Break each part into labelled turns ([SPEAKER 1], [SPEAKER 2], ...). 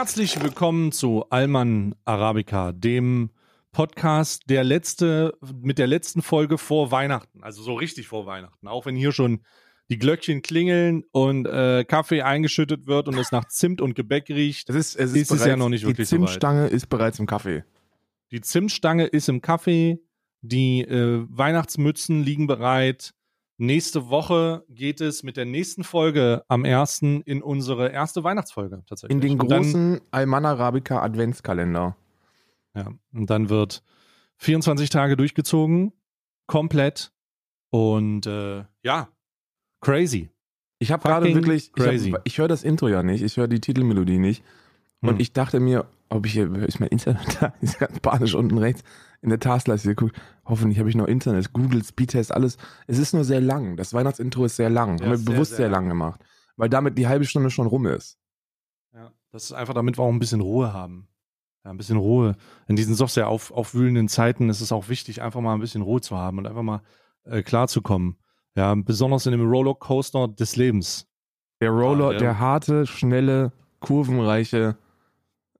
[SPEAKER 1] Herzlich willkommen zu Alman Arabica, dem Podcast der letzte, mit der letzten Folge vor Weihnachten. Also so richtig vor Weihnachten. Auch wenn hier schon die Glöckchen klingeln und äh, Kaffee eingeschüttet wird und es nach Zimt und Gebäck riecht,
[SPEAKER 2] Es ist, es
[SPEAKER 1] ist,
[SPEAKER 2] ist
[SPEAKER 1] es ja noch nicht
[SPEAKER 2] die
[SPEAKER 1] wirklich so weit.
[SPEAKER 2] Zimtstange ist bereits im Kaffee.
[SPEAKER 1] Die Zimtstange ist im Kaffee, die äh, Weihnachtsmützen liegen bereit. Nächste Woche geht es mit der nächsten Folge am 1. in unsere erste Weihnachtsfolge tatsächlich.
[SPEAKER 2] In den
[SPEAKER 1] Und
[SPEAKER 2] großen Alman Arabica Adventskalender.
[SPEAKER 1] Ja, und dann wird 24 Tage durchgezogen, komplett. Und äh, ja, crazy.
[SPEAKER 2] Ich habe gerade wirklich, ich,
[SPEAKER 1] crazy.
[SPEAKER 2] hab- ich höre das Intro ja nicht, ich höre die Titelmelodie nicht. Und
[SPEAKER 1] Hm.
[SPEAKER 2] ich dachte mir, ob ich hier, ist mein Internet da? Ist ganz panisch unten rechts in der Taskleiste geguckt. Hoffentlich habe ich noch Internet, Google, Speedtest, alles. Es ist nur sehr lang. Das Weihnachtsintro ist sehr lang.
[SPEAKER 1] Ja,
[SPEAKER 2] Haben wir
[SPEAKER 1] sehr,
[SPEAKER 2] bewusst
[SPEAKER 1] sehr
[SPEAKER 2] sehr,
[SPEAKER 1] lang.
[SPEAKER 2] lang gemacht. Weil damit die halbe Stunde schon rum ist.
[SPEAKER 1] Ja, das ist einfach, damit wir auch ein bisschen Ruhe haben. Ja, ein bisschen Ruhe. In diesen doch sehr auf, aufwühlenden Zeiten ist es auch wichtig, einfach mal ein bisschen Ruhe zu haben und einfach mal äh, klarzukommen. Ja, besonders in dem Rollercoaster des Lebens.
[SPEAKER 2] Der Roller,
[SPEAKER 1] ja.
[SPEAKER 2] der harte, schnelle, kurvenreiche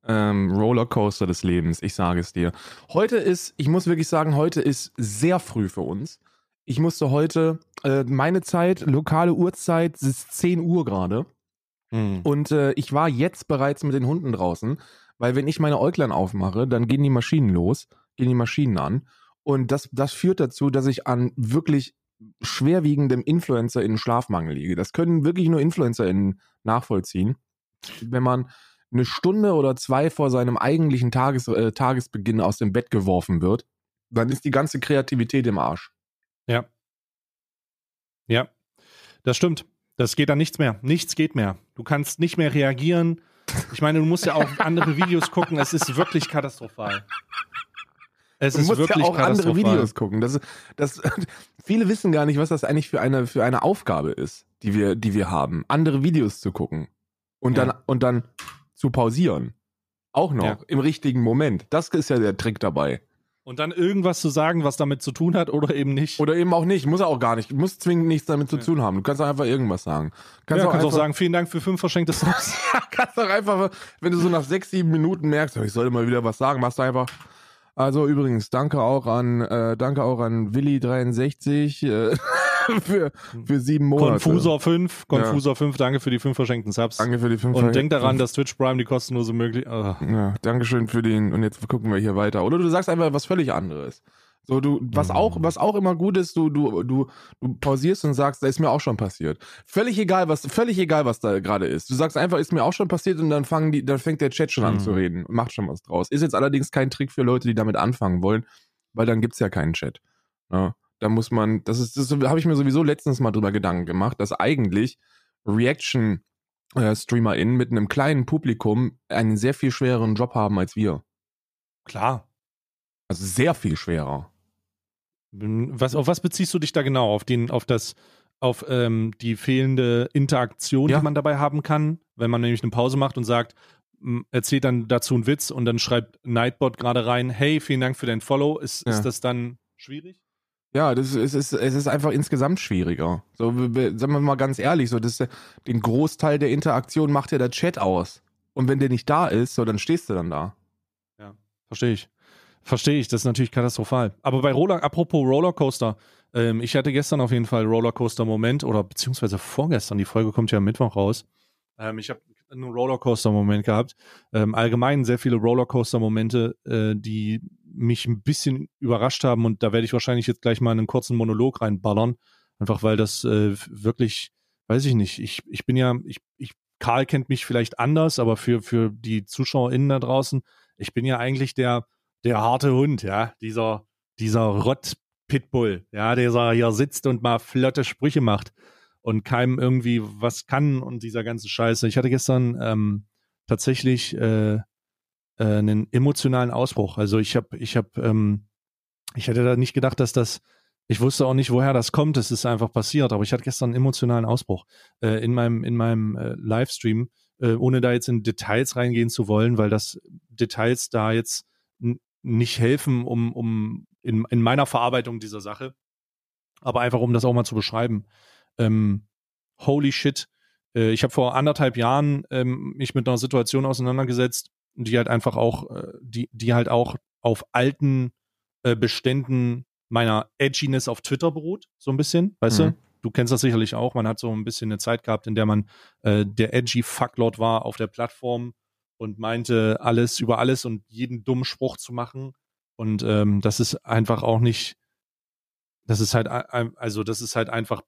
[SPEAKER 2] ähm, Rollercoaster des Lebens, ich sage es dir. Heute ist, ich muss wirklich sagen, heute ist sehr früh für uns. Ich musste heute, äh, meine Zeit, lokale Uhrzeit, es ist 10 Uhr gerade.
[SPEAKER 1] Hm.
[SPEAKER 2] Und äh, ich war jetzt bereits mit den Hunden draußen, weil wenn ich meine Äuglein aufmache, dann gehen die Maschinen los, gehen die Maschinen an. Und das, das führt dazu, dass ich an wirklich schwerwiegendem Influencer in Schlafmangel liege. Das können wirklich nur InfluencerInnen nachvollziehen. Wenn man eine Stunde oder zwei vor seinem eigentlichen Tages, äh, Tagesbeginn aus dem Bett geworfen wird, dann ist die ganze Kreativität im Arsch.
[SPEAKER 1] Ja. Ja, das stimmt. Das geht dann nichts mehr. Nichts geht mehr. Du kannst nicht mehr reagieren. Ich meine, du musst ja auch andere Videos gucken. Es ist wirklich katastrophal. Es
[SPEAKER 2] Du
[SPEAKER 1] ist
[SPEAKER 2] musst
[SPEAKER 1] wirklich
[SPEAKER 2] ja auch andere. Videos gucken. Das, das, viele wissen gar nicht, was das eigentlich für eine, für eine Aufgabe ist, die wir, die wir haben. Andere Videos zu gucken. Und
[SPEAKER 1] Ja.
[SPEAKER 2] dann, und dann zu pausieren. Auch noch
[SPEAKER 1] Ja.
[SPEAKER 2] im richtigen Moment. Das ist ja der Trick dabei.
[SPEAKER 1] Und dann irgendwas zu sagen, was damit zu tun hat oder eben nicht.
[SPEAKER 2] Oder eben auch nicht. Muss er auch gar nicht. Muss zwingend nichts damit zu
[SPEAKER 1] Ja.
[SPEAKER 2] tun haben. Du kannst auch einfach irgendwas sagen.
[SPEAKER 1] Kannst,
[SPEAKER 2] Kannst
[SPEAKER 1] ja,
[SPEAKER 2] auch
[SPEAKER 1] kannst auch
[SPEAKER 2] einfach,
[SPEAKER 1] sagen, vielen Dank für fünf verschenkte Subs.
[SPEAKER 2] kannst auch einfach, wenn du so nach sechs, sieben Minuten merkst, ich sollte mal wieder was sagen, machst du einfach. Also übrigens, danke auch an, äh, danke auch an Willi63 äh, für, für sieben Monate.
[SPEAKER 1] Konfusor 5, Konfusor 5, danke für die fünf verschenkten Subs.
[SPEAKER 2] Danke für die fünf
[SPEAKER 1] Und denk daran, dass Twitch Prime die kostenlose Möglichkeit.
[SPEAKER 2] Ja, Dankeschön für den. Und jetzt gucken wir hier weiter. Oder du sagst einfach was völlig anderes. So, du, was
[SPEAKER 1] Mhm.
[SPEAKER 2] auch, was auch immer gut ist, du, du, du, du pausierst und sagst, da ist mir auch schon passiert. Völlig egal, was, völlig egal, was da gerade ist. Du sagst einfach, ist mir auch schon passiert und dann fangen die, dann fängt der Chat schon an
[SPEAKER 1] Mhm.
[SPEAKER 2] zu reden und macht schon was draus. Ist jetzt allerdings kein Trick für Leute, die damit anfangen wollen, weil dann gibt's ja keinen Chat. Ja, da muss man, das ist, das habe ich mir sowieso letztens mal drüber Gedanken gemacht, dass eigentlich Reaction äh, StreamerInnen mit einem kleinen Publikum einen sehr viel schwereren Job haben als wir.
[SPEAKER 1] Klar.
[SPEAKER 2] Also sehr viel schwerer.
[SPEAKER 1] Was, auf was beziehst du dich da genau? Auf den, auf das, auf ähm, die fehlende Interaktion,
[SPEAKER 2] Ja.
[SPEAKER 1] die man dabei haben kann, wenn man nämlich eine Pause macht und sagt, m, erzählt dann dazu einen Witz und dann schreibt Nightbot gerade rein, hey, vielen Dank für dein Follow. Ist,
[SPEAKER 2] Ja.
[SPEAKER 1] ist das dann schwierig?
[SPEAKER 2] Ja, das ist, es ist, es ist einfach insgesamt schwieriger. So, sagen wir mal ganz ehrlich, so, das den Großteil der Interaktion macht ja der Chat aus. Und wenn der nicht da ist, so, dann stehst du dann da.
[SPEAKER 1] Verstehe ich. Verstehe ich, das ist natürlich katastrophal. Aber bei Roller, apropos Rollercoaster, ähm, ich hatte gestern auf jeden Fall Rollercoaster-Moment oder beziehungsweise vorgestern, die Folge kommt ja am Mittwoch raus. Ähm, ich habe einen Rollercoaster-Moment gehabt. Ähm, allgemein sehr viele Rollercoaster-Momente, äh, die mich ein bisschen überrascht haben und da werde ich wahrscheinlich jetzt gleich mal einen kurzen Monolog reinballern. Einfach weil das äh, wirklich, weiß ich nicht, ich, ich bin ja, ich, ich, Karl kennt mich vielleicht anders, aber für, für die ZuschauerInnen da draußen, ich bin ja eigentlich der, der harte Hund, ja, dieser, dieser Rott-Pitbull, ja, der hier sitzt und mal flotte Sprüche macht und keinem irgendwie was kann und dieser ganze Scheiße. Ich hatte gestern ähm, tatsächlich äh, äh, einen emotionalen Ausbruch. Also ich habe, ich habe, ähm, ich hätte da nicht gedacht, dass das, ich wusste auch nicht, woher das kommt. Es ist einfach passiert, aber ich hatte gestern einen emotionalen Ausbruch äh, in meinem, in meinem äh, Livestream, äh, ohne da jetzt in Details reingehen zu wollen, weil das Details da jetzt nicht helfen, um, um in, in meiner Verarbeitung dieser Sache. Aber einfach, um das auch mal zu beschreiben. Ähm, holy shit, äh, ich habe vor anderthalb Jahren ähm, mich mit einer Situation auseinandergesetzt, die halt einfach auch, äh, die, die halt auch auf alten äh, Beständen meiner Edginess auf Twitter beruht, so ein bisschen, weißt mhm. du? Du kennst das sicherlich auch. Man hat so ein bisschen eine Zeit gehabt, in der man äh, der edgy Fucklord war auf der Plattform und meinte, alles über alles und jeden dummen Spruch zu machen. Und ähm, das ist einfach auch nicht, das ist halt, also das ist halt einfach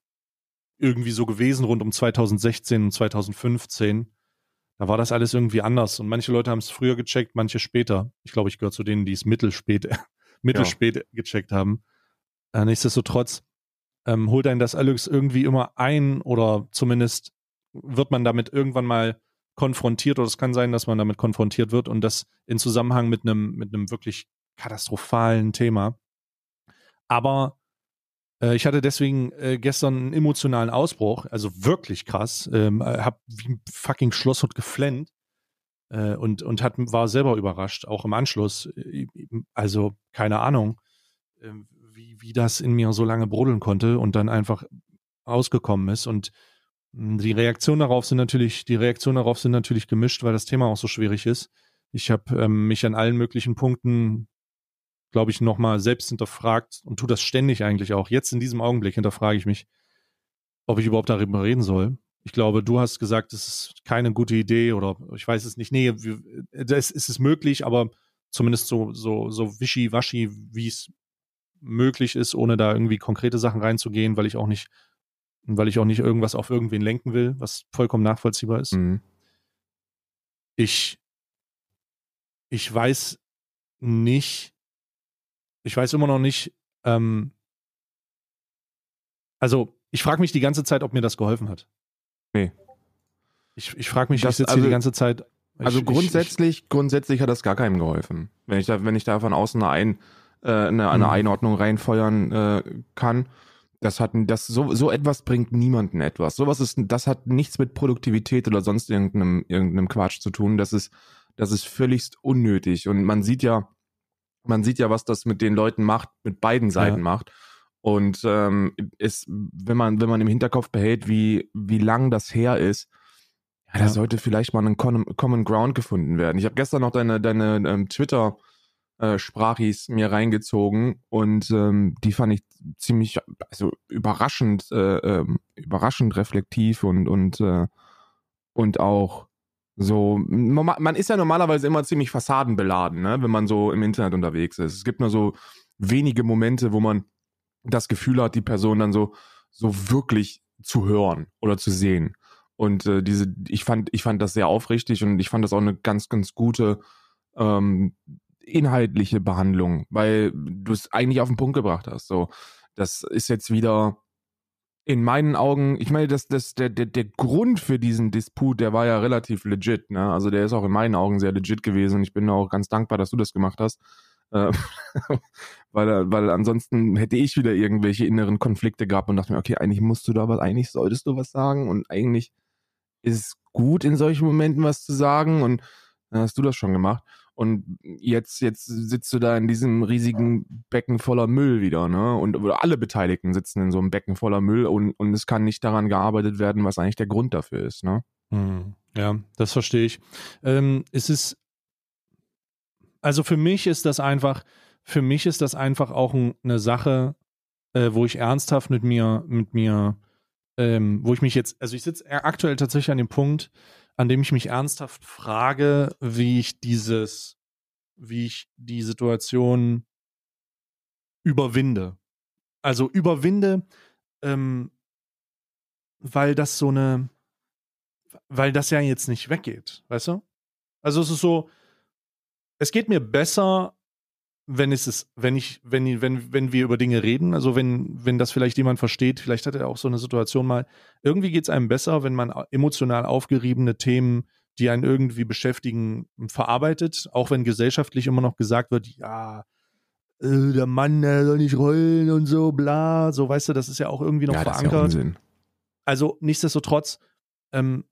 [SPEAKER 1] irgendwie so gewesen rund um 2016 und 2015. Da war das alles irgendwie anders. Und manche Leute haben es früher gecheckt, manche später. Ich glaube, ich gehöre zu denen, die es mittelspät, mittelspät ja. gecheckt haben. Äh, nichtsdestotrotz ähm, holt einen das alles irgendwie immer ein oder zumindest wird man damit irgendwann mal konfrontiert oder es kann sein, dass man damit konfrontiert wird und das in Zusammenhang mit einem mit einem wirklich katastrophalen Thema. Aber ich hatte deswegen äh, gestern einen emotionalen Ausbruch, also wirklich krass. Ähm, äh, hab wie ein fucking Schlosshund geflennt äh, und und hat war selber überrascht, auch im Anschluss. Äh, also keine Ahnung, ähm, wie wie das in mir so lange brodeln konnte und dann einfach ausgekommen ist und hm, die Reaktionen darauf sind natürlich, die Reaktionen darauf sind natürlich gemischt, weil das Thema auch so schwierig ist. Ich habe ähm, mich an allen möglichen Punkten, glaube ich, nochmal selbst hinterfragt und tue das ständig eigentlich auch. Jetzt in diesem Augenblick hinterfrage ich mich, ob ich überhaupt darüber reden soll. Ich glaube, du hast gesagt, es ist keine gute Idee oder ich weiß es nicht. Nee, das ist es möglich, aber zumindest so, so, so wischiwaschi, wie es möglich ist, ohne da irgendwie konkrete Sachen reinzugehen, weil ich auch nicht weil ich auch nicht irgendwas auf irgendwen lenken will, was vollkommen nachvollziehbar ist. Mhm. Ich, ich weiß nicht, ich weiß immer noch nicht, ähm, also ich frage mich die ganze Zeit, ob mir das geholfen hat.
[SPEAKER 2] Nee.
[SPEAKER 1] Ich, ich frage mich, das, ich sitze also, hier die ganze Zeit.
[SPEAKER 2] Ich, also grundsätzlich, ich, grundsätzlich hat das gar keinem geholfen. Wenn ich da, wenn ich da von außen eine, Ein, äh, eine, eine mhm. Einordnung reinfeuern äh, kann, das hat das so so etwas bringt niemanden etwas. Sowas ist das hat nichts mit Produktivität oder sonst irgendeinem irgendeinem Quatsch zu tun. Das ist das ist völligst unnötig und man sieht ja man sieht ja, was das mit den Leuten macht, mit beiden Seiten ja. macht. Und ähm, ist, wenn man wenn man im Hinterkopf behält, wie wie lang das her ist, ja, ja. da sollte vielleicht mal ein Common Ground gefunden werden. Ich habe gestern noch deine deine ähm, Twitter äh, Sprachis mir reingezogen und ähm, die fand ich ziemlich, also überraschend, äh, äh, überraschend reflektiv und und äh, und auch so, man ist ja normalerweise immer ziemlich fassadenbeladen, ne, wenn man so im Internet unterwegs ist. Es gibt nur so wenige Momente, wo man das Gefühl hat, die Person dann so so wirklich zu hören oder zu sehen. Und äh, diese, ich fand, ich fand das sehr aufrichtig und ich fand das auch eine ganz, ganz gute ähm, inhaltliche Behandlung, weil du es eigentlich auf den Punkt gebracht hast. So, das ist jetzt wieder in meinen Augen, ich meine, das, das, der, der, der Grund für diesen Disput, der war ja relativ legit, ne? Also der ist auch in meinen Augen sehr legit gewesen und ich bin auch ganz dankbar, dass du das gemacht hast. Äh, weil, weil ansonsten hätte ich wieder irgendwelche inneren Konflikte gehabt und dachte mir, okay, eigentlich musst du da was, eigentlich solltest du was sagen und eigentlich ist es gut in solchen Momenten was zu sagen und dann hast du das schon gemacht. Und jetzt, jetzt sitzt du da in diesem riesigen Becken voller Müll wieder, ne? Und alle Beteiligten sitzen in so einem Becken voller Müll und, und es kann nicht daran gearbeitet werden, was eigentlich der Grund dafür ist, ne?
[SPEAKER 1] Hm, ja, das verstehe ich. Ähm, es ist, also für mich ist das einfach, für mich ist das einfach auch ein, eine Sache, äh, wo ich ernsthaft mit mir, mit mir, ähm, wo ich mich jetzt, also ich sitze aktuell tatsächlich an dem Punkt, an dem ich mich ernsthaft frage, wie ich dieses, wie ich die Situation überwinde. Also überwinde, ähm, weil das so eine, weil das ja jetzt nicht weggeht, weißt du? Also es ist so, es geht mir besser, wenn es ist, wenn ich, wenn, wenn, wenn wir über Dinge reden, also wenn, wenn das vielleicht jemand versteht, vielleicht hat er auch so eine Situation mal, irgendwie geht es einem besser, wenn man emotional aufgeriebene Themen, die einen irgendwie beschäftigen, verarbeitet, auch wenn gesellschaftlich immer noch gesagt wird, ja, äh, der Mann, der soll nicht rollen und so, bla, so weißt du, das ist ja auch irgendwie noch ja, verankert. Ja also nichtsdestotrotz ähm,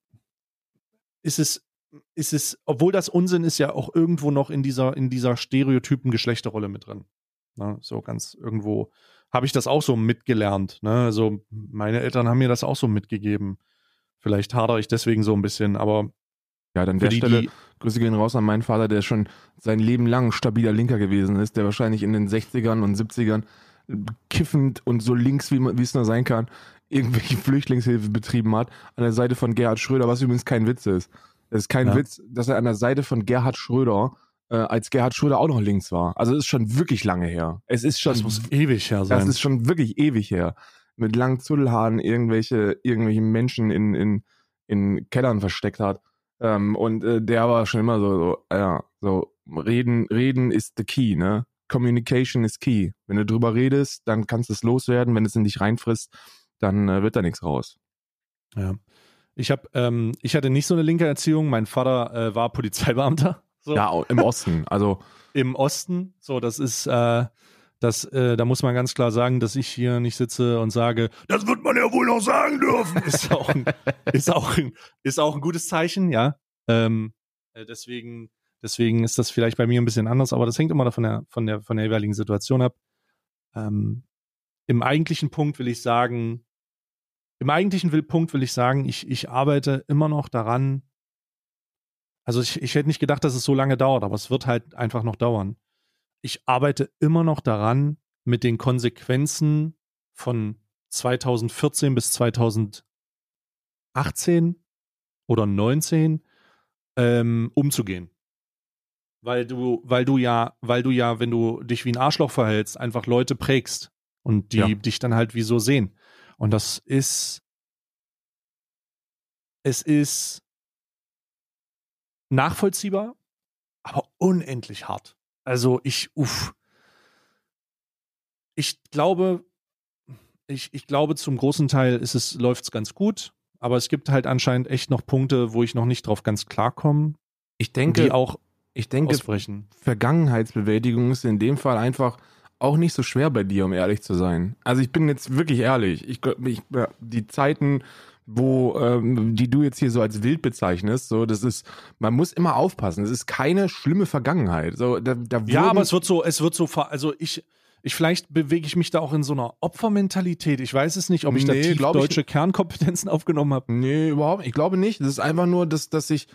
[SPEAKER 1] ist es ist es, obwohl das Unsinn ist, ja auch irgendwo noch in dieser, in dieser stereotypen Geschlechterrolle mit drin. Ne? So ganz irgendwo habe ich das auch so mitgelernt. Ne? Also meine Eltern haben mir das auch so mitgegeben. Vielleicht hadere ich deswegen so ein bisschen, aber
[SPEAKER 2] Ja, dann der
[SPEAKER 1] die,
[SPEAKER 2] Stelle
[SPEAKER 1] die,
[SPEAKER 2] Grüße gehen raus an meinen Vater, der schon sein Leben lang stabiler Linker gewesen ist, der wahrscheinlich in den 60ern und 70ern kiffend und so links, wie es nur sein kann, irgendwelche Flüchtlingshilfe betrieben hat, an der Seite von Gerhard Schröder, was übrigens kein Witz ist. Es ist kein
[SPEAKER 1] Ja.
[SPEAKER 2] Witz, dass er an der Seite von Gerhard Schröder, äh, als Gerhard Schröder auch noch links war. Also es ist schon wirklich lange her. Es ist schon
[SPEAKER 1] das muss ewig her
[SPEAKER 2] das
[SPEAKER 1] sein.
[SPEAKER 2] ist schon wirklich ewig her. Mit langen Zudelhaaren irgendwelche, irgendwelche Menschen in, in, in Kellern versteckt hat. Ähm, und äh, der war schon immer so, so, ja, so, reden, reden ist the key, ne? Communication is key. Wenn du drüber redest, dann kannst du es loswerden. Wenn es in dich reinfrisst, dann äh, wird da nichts raus.
[SPEAKER 1] Ja. Ich habe, ähm, ich hatte nicht so eine linke Erziehung. Mein Vater äh, war Polizeibeamter. So.
[SPEAKER 2] Ja, im Osten. Also,
[SPEAKER 1] Im Osten. So, das ist, äh, das, äh, da muss man ganz klar sagen, dass ich hier nicht sitze und sage, das wird man ja wohl noch sagen dürfen. Ist auch ein, ist auch ein, ist auch ein gutes Zeichen, ja. Ähm, äh, deswegen, deswegen ist das vielleicht bei mir ein bisschen anders, aber das hängt immer von der, von der, von der jeweiligen Situation ab. Ähm, Im eigentlichen Punkt will ich sagen, im eigentlichen Punkt will ich sagen, ich, ich arbeite immer noch daran. Also ich, ich hätte nicht gedacht, dass es so lange dauert, aber es wird halt einfach noch dauern. Ich arbeite immer noch daran, mit den Konsequenzen von 2014 bis 2018 oder 19 ähm, umzugehen. Weil du, weil du ja, weil du ja, wenn du dich wie ein Arschloch verhältst, einfach Leute prägst und die
[SPEAKER 2] Ja.
[SPEAKER 1] dich dann halt wie so sehen. Und das ist, es ist nachvollziehbar, aber unendlich hart. Also ich, uff. Ich glaube, ich, ich glaube, zum großen Teil ist es, läuft es ganz gut, aber es gibt halt anscheinend echt noch Punkte, wo ich noch nicht drauf ganz klarkomme,
[SPEAKER 2] ich
[SPEAKER 1] die
[SPEAKER 2] denke,
[SPEAKER 1] auch
[SPEAKER 2] ich denke,
[SPEAKER 1] ausbrechen.
[SPEAKER 2] Vergangenheitsbewältigung ist in dem Fall einfach auch nicht so schwer bei dir, um ehrlich zu sein. Also ich bin jetzt wirklich ehrlich. Ich, ich die Zeiten, wo ähm, die du jetzt hier so als wild bezeichnest, so das ist, man muss immer aufpassen. Es ist keine schlimme Vergangenheit. So da, da
[SPEAKER 1] Ja, aber es wird so, es wird so, also ich, ich vielleicht bewege ich mich da auch in so einer Opfermentalität. Ich weiß es nicht, ob ich da
[SPEAKER 2] Nee,
[SPEAKER 1] tief
[SPEAKER 2] glaub ich-
[SPEAKER 1] deutsche Kernkompetenzen aufgenommen habe.
[SPEAKER 2] Nee, überhaupt nicht. Ich glaube nicht. Das ist einfach nur, dass, dass ich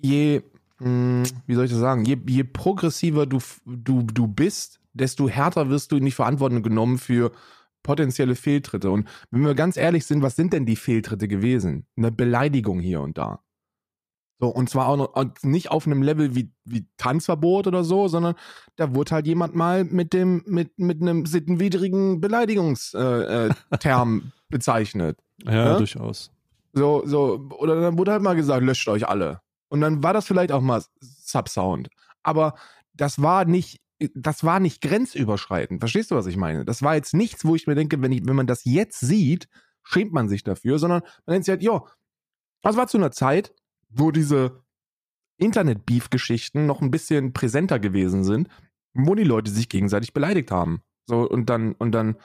[SPEAKER 2] je, mh, wie soll ich das sagen, je, je progressiver du, du, du bist, desto härter wirst du in die Verantwortung genommen für potenzielle Fehltritte. Und wenn wir ganz ehrlich sind, was sind denn die Fehltritte gewesen? Eine Beleidigung hier und da. So, und zwar auch noch, nicht auf einem Level wie, wie Tanzverbot oder so, sondern da wurde halt jemand mal mit dem, mit, mit einem sittenwidrigen Beleidigungsterm äh, Term bezeichnet.
[SPEAKER 1] Ja,
[SPEAKER 2] Ja?
[SPEAKER 1] durchaus.
[SPEAKER 2] So, so, oder dann wurde halt mal gesagt, löscht euch alle. Und dann war das vielleicht auch mal Subsound. Aber das war nicht, das war nicht grenzüberschreitend. Verstehst du, was ich meine? Das war jetzt nichts, wo ich mir denke, wenn, ich, wenn man das jetzt sieht, schämt man sich dafür, sondern man denkt sich halt, ja, das war zu einer Zeit, wo diese Internet-Beef-Geschichten noch ein bisschen präsenter gewesen sind, wo die Leute sich gegenseitig beleidigt haben. So, und dann, und dann,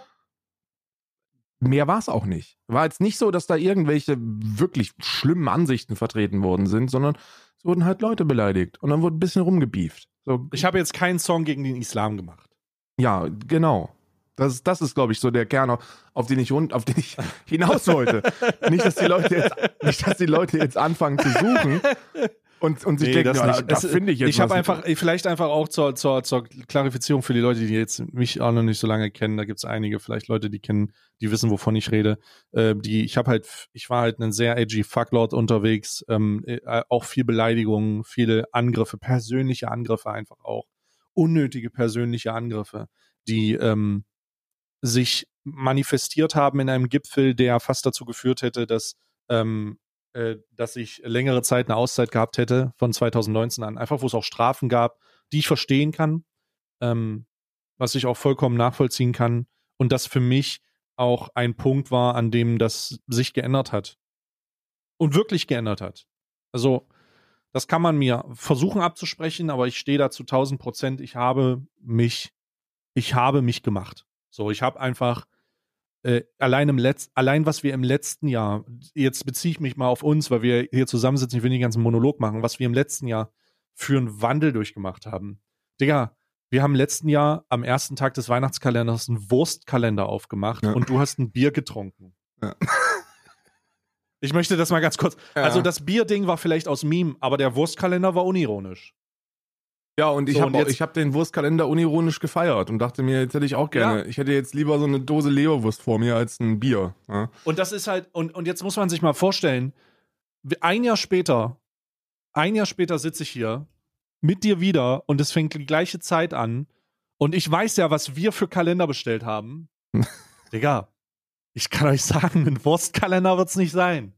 [SPEAKER 2] mehr war es auch nicht. War jetzt nicht so, dass da irgendwelche wirklich schlimmen Ansichten vertreten worden sind, sondern es wurden halt Leute beleidigt und dann wurde ein bisschen rumgebieft. So,
[SPEAKER 1] Ich habe jetzt keinen Song gegen den Islam gemacht.
[SPEAKER 2] ja, genau. Das, ist- das ist, glaube ich, so der Kern, auf, auf den ich auf den ich hinaus wollte. nicht, dass die Leute jetzt, nicht, dass die Leute jetzt anfangen zu suchen und, und sich
[SPEAKER 1] Nee,
[SPEAKER 2] denken,
[SPEAKER 1] das
[SPEAKER 2] ja, da,
[SPEAKER 1] nicht.
[SPEAKER 2] da
[SPEAKER 1] Es-
[SPEAKER 2] finde ich jetzt
[SPEAKER 1] Ich habe einfach, vielleicht einfach auch zur, zur, zur Klarifizierung für die Leute, die jetzt mich auch noch nicht so lange kennen, da gibt es einige, vielleicht Leute, die kennen, die wissen, wovon ich rede. Äh, die, ich habe halt, ich war halt ein sehr edgy Fucklord unterwegs, ähm, äh, auch viel Beleidigungen, viele Angriffe, persönliche Angriffe einfach auch, unnötige persönliche Angriffe, die ähm, sich manifestiert haben in einem Gipfel, der fast dazu geführt hätte, dass ähm, äh, dass ich längere Zeit eine Auszeit gehabt hätte von 2019 an, einfach wo es auch Strafen gab, die ich verstehen kann, ähm, was ich auch vollkommen nachvollziehen kann und das für mich auch ein Punkt war, an dem das sich geändert hat und wirklich geändert hat. Also das kann man mir versuchen abzusprechen, aber ich stehe da zu 1000 Prozent. Ich habe mich, ich habe mich gemacht. So, ich habe einfach äh, allein im Letz allein was wir im letzten Jahr, jetzt beziehe ich mich mal auf uns, weil wir hier zusammensitzen, ich will nicht den ganzen Monolog machen, was wir im letzten Jahr für einen Wandel durchgemacht haben. Digga, wir haben im letzten Jahr am ersten Tag des Weihnachtskalenders einen Wurstkalender aufgemacht
[SPEAKER 2] Ja.
[SPEAKER 1] und du hast ein Bier getrunken.
[SPEAKER 2] Ja.
[SPEAKER 1] Ich möchte das mal ganz kurz.
[SPEAKER 2] Ja.
[SPEAKER 1] Also das Bierding war vielleicht aus Meme, aber der Wurstkalender war unironisch.
[SPEAKER 2] Ja, und ich
[SPEAKER 1] So,
[SPEAKER 2] habe hab den Wurstkalender unironisch gefeiert und dachte mir, jetzt hätte ich auch gerne,
[SPEAKER 1] Ja.
[SPEAKER 2] ich hätte jetzt lieber so eine Dose Leberwurst vor mir als ein Bier. Ja,
[SPEAKER 1] Und das ist halt, und, und jetzt muss man sich mal vorstellen, ein Jahr später, ein Jahr später sitze ich hier mit dir wieder und es fängt die gleiche Zeit an. Und ich weiß ja, was wir für Kalender bestellt haben. Digga, ich kann euch sagen, ein Wurstkalender wird es nicht sein.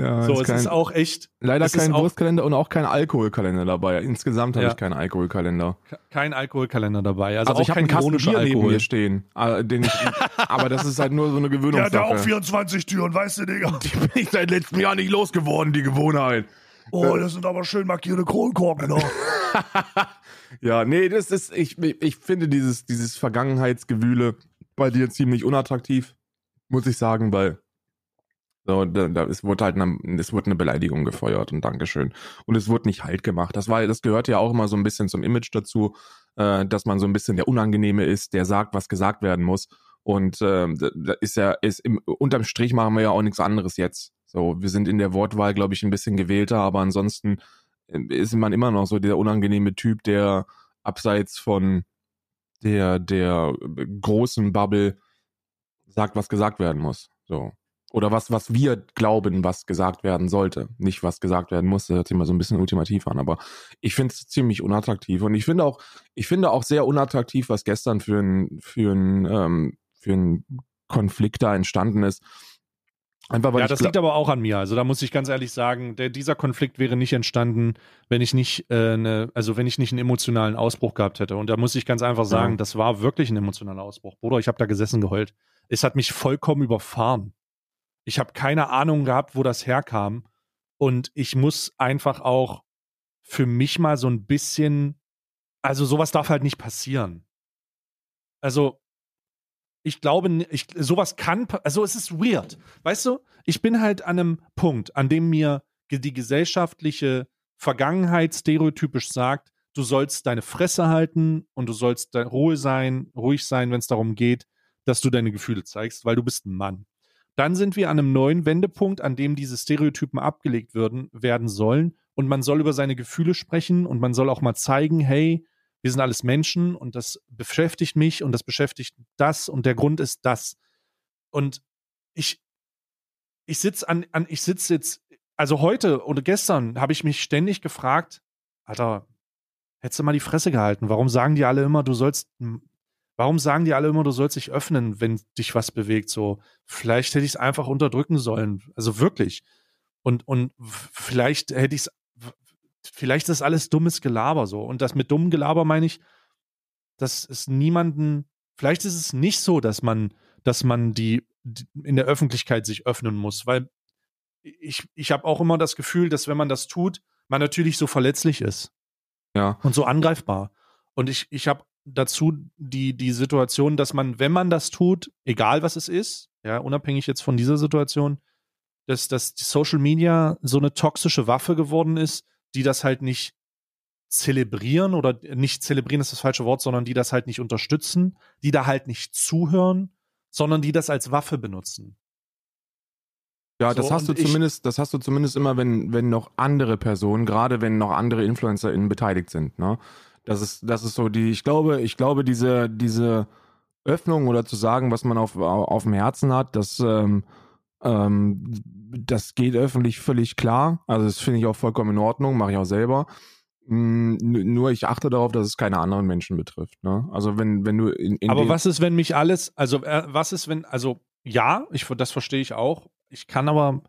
[SPEAKER 2] Ja
[SPEAKER 1] so,
[SPEAKER 2] ist
[SPEAKER 1] es
[SPEAKER 2] kein,
[SPEAKER 1] ist auch echt
[SPEAKER 2] leider kein
[SPEAKER 1] auch-
[SPEAKER 2] Wurstkalender und auch kein Alkoholkalender dabei. Insgesamt habe
[SPEAKER 1] Ja.
[SPEAKER 2] ich keinen Alkoholkalender.
[SPEAKER 1] kein Alkoholkalender dabei. Also,
[SPEAKER 2] Also,
[SPEAKER 1] auch
[SPEAKER 2] ich habe
[SPEAKER 1] kein
[SPEAKER 2] neben
[SPEAKER 1] Alkohol.
[SPEAKER 2] mir stehen, äh, den ich, aber das ist halt nur so eine Gewöhnungssache.
[SPEAKER 3] 24 Türen, weißt du, Digga?
[SPEAKER 2] Die bin ich seit letztem Jahr nicht losgeworden, die Gewohnheit.
[SPEAKER 3] Oh, das sind aber schön markierte Kronkorken, ne?
[SPEAKER 2] Ja, nee, das ist, ich, ich finde dieses, dieses Vergangenheitsgewühle bei dir ziemlich unattraktiv, muss ich sagen, weil so, da, da, es wurde halt eine, es wurde eine Beleidigung gefeuert und Dankeschön. Und es wurde nicht halt gemacht. Das war, das gehört ja auch immer so ein bisschen zum Image dazu, äh, dass man so ein bisschen der Unangenehme ist, der sagt, was gesagt werden muss. Und ähm, da ist ja, ist im, unterm Strich machen wir ja auch nichts anderes jetzt. So, wir sind in der Wortwahl, glaube ich, ein bisschen gewählter, aber ansonsten äh, ist man immer noch so der unangenehme Typ, der abseits von der, der großen Bubble sagt, was gesagt werden muss. So. Oder was, was wir glauben, was gesagt werden sollte. Nicht, was gesagt werden muss, das hört sich immer so ein bisschen ultimativ an, aber ich finde es ziemlich unattraktiv. Und ich finde auch, ich finde auch sehr unattraktiv, was gestern für ein, für ein, ähm, für ein Konflikt da entstanden ist. Einfach weil
[SPEAKER 1] Ja, das liegt aber auch an mir. Also da muss ich ganz ehrlich sagen, der, dieser Konflikt wäre nicht entstanden, wenn ich nicht äh, ne, also wenn ich nicht einen emotionalen Ausbruch gehabt hätte. Und da muss ich ganz einfach sagen,
[SPEAKER 2] Ja.
[SPEAKER 1] das war wirklich ein emotionaler Ausbruch. Bruder, ich habe da gesessen geheult. Es hat mich vollkommen überfahren. Ich habe keine Ahnung gehabt, wo das herkam. Und ich muss einfach auch für mich mal so ein bisschen, also sowas darf halt nicht passieren. Also ich glaube, ich, sowas kann, also es ist weird. Weißt du, ich bin halt an einem Punkt, an dem mir die gesellschaftliche Vergangenheit stereotypisch sagt, du sollst deine Fresse halten und du sollst Ruhe sein, ruhig sein, wenn es darum geht, dass du deine Gefühle zeigst, weil du bist ein Mann. Dann sind wir an einem neuen Wendepunkt, an dem diese Stereotypen abgelegt würden, werden sollen und man soll über seine Gefühle sprechen und man soll auch mal zeigen, hey, wir sind alles Menschen und das beschäftigt mich und das beschäftigt das und der Grund ist das. Und ich, ich sitze an, an, ich sitze jetzt, also heute oder gestern habe ich mich ständig gefragt, Alter, hättest du mal die Fresse gehalten? Warum sagen die alle immer, du sollst, warum sagen die alle immer, du sollst dich öffnen, wenn dich was bewegt? So, vielleicht hätte ich es einfach unterdrücken sollen. Also wirklich. Und, und vielleicht hätte ich es, vielleicht ist alles dummes Gelaber so. Und das mit dummem Gelaber meine ich, dass es niemanden, vielleicht ist es nicht so, dass man, dass man die, die in der Öffentlichkeit sich öffnen muss, weil ich, ich habe auch immer das Gefühl, dass wenn man das tut, man natürlich so verletzlich ist
[SPEAKER 2] ja.
[SPEAKER 1] und so angreifbar. Und ich, ich habe dazu die, die Situation, dass man, wenn man das tut, egal was es ist, ja, unabhängig jetzt von dieser Situation, dass, dass die Social Media so eine toxische Waffe geworden ist, die das halt nicht zelebrieren oder nicht zelebrieren ist das falsche Wort, sondern die das halt nicht unterstützen, die da halt nicht zuhören, sondern die das als Waffe benutzen.
[SPEAKER 2] Ja, das
[SPEAKER 1] So,
[SPEAKER 2] hast du zumindest, das hast du zumindest immer, wenn, wenn noch andere Personen, gerade wenn noch andere InfluencerInnen beteiligt sind, ne? Das ist, das ist so die, ich glaube, ich glaube, diese, diese Öffnung oder zu sagen, was man auf, auf dem Herzen hat, das, ähm, ähm, das geht öffentlich völlig klar. Also das finde ich auch vollkommen in Ordnung, mache ich auch selber. Mm, n- Nur ich achte darauf, dass es keine anderen Menschen betrifft. Ne? Also wenn, wenn du in, in
[SPEAKER 1] aber was ist, wenn mich alles, also äh, was ist, wenn, also ja, ich, das verstehe ich auch. Ich kann aber,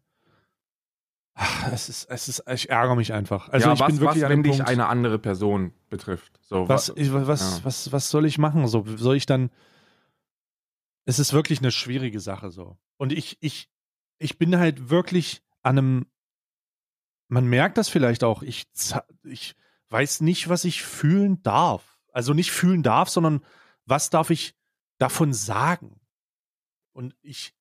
[SPEAKER 1] ach, es ist, es ist, ich ärgere mich einfach. Also
[SPEAKER 2] ja,
[SPEAKER 1] ich
[SPEAKER 2] was,
[SPEAKER 1] bin wirklich
[SPEAKER 2] was, wenn dich
[SPEAKER 1] Punkt,
[SPEAKER 2] eine andere Person betrifft? So,
[SPEAKER 1] was,
[SPEAKER 2] wa-
[SPEAKER 1] ich, was,
[SPEAKER 2] ja.
[SPEAKER 1] was, was soll ich machen? So, soll ich dann, es ist wirklich eine schwierige Sache so. Und ich, ich, ich bin halt wirklich an einem, man merkt das vielleicht auch, ich, ich weiß nicht, was ich fühlen darf. Also nicht fühlen darf, sondern was darf ich davon sagen? Und ich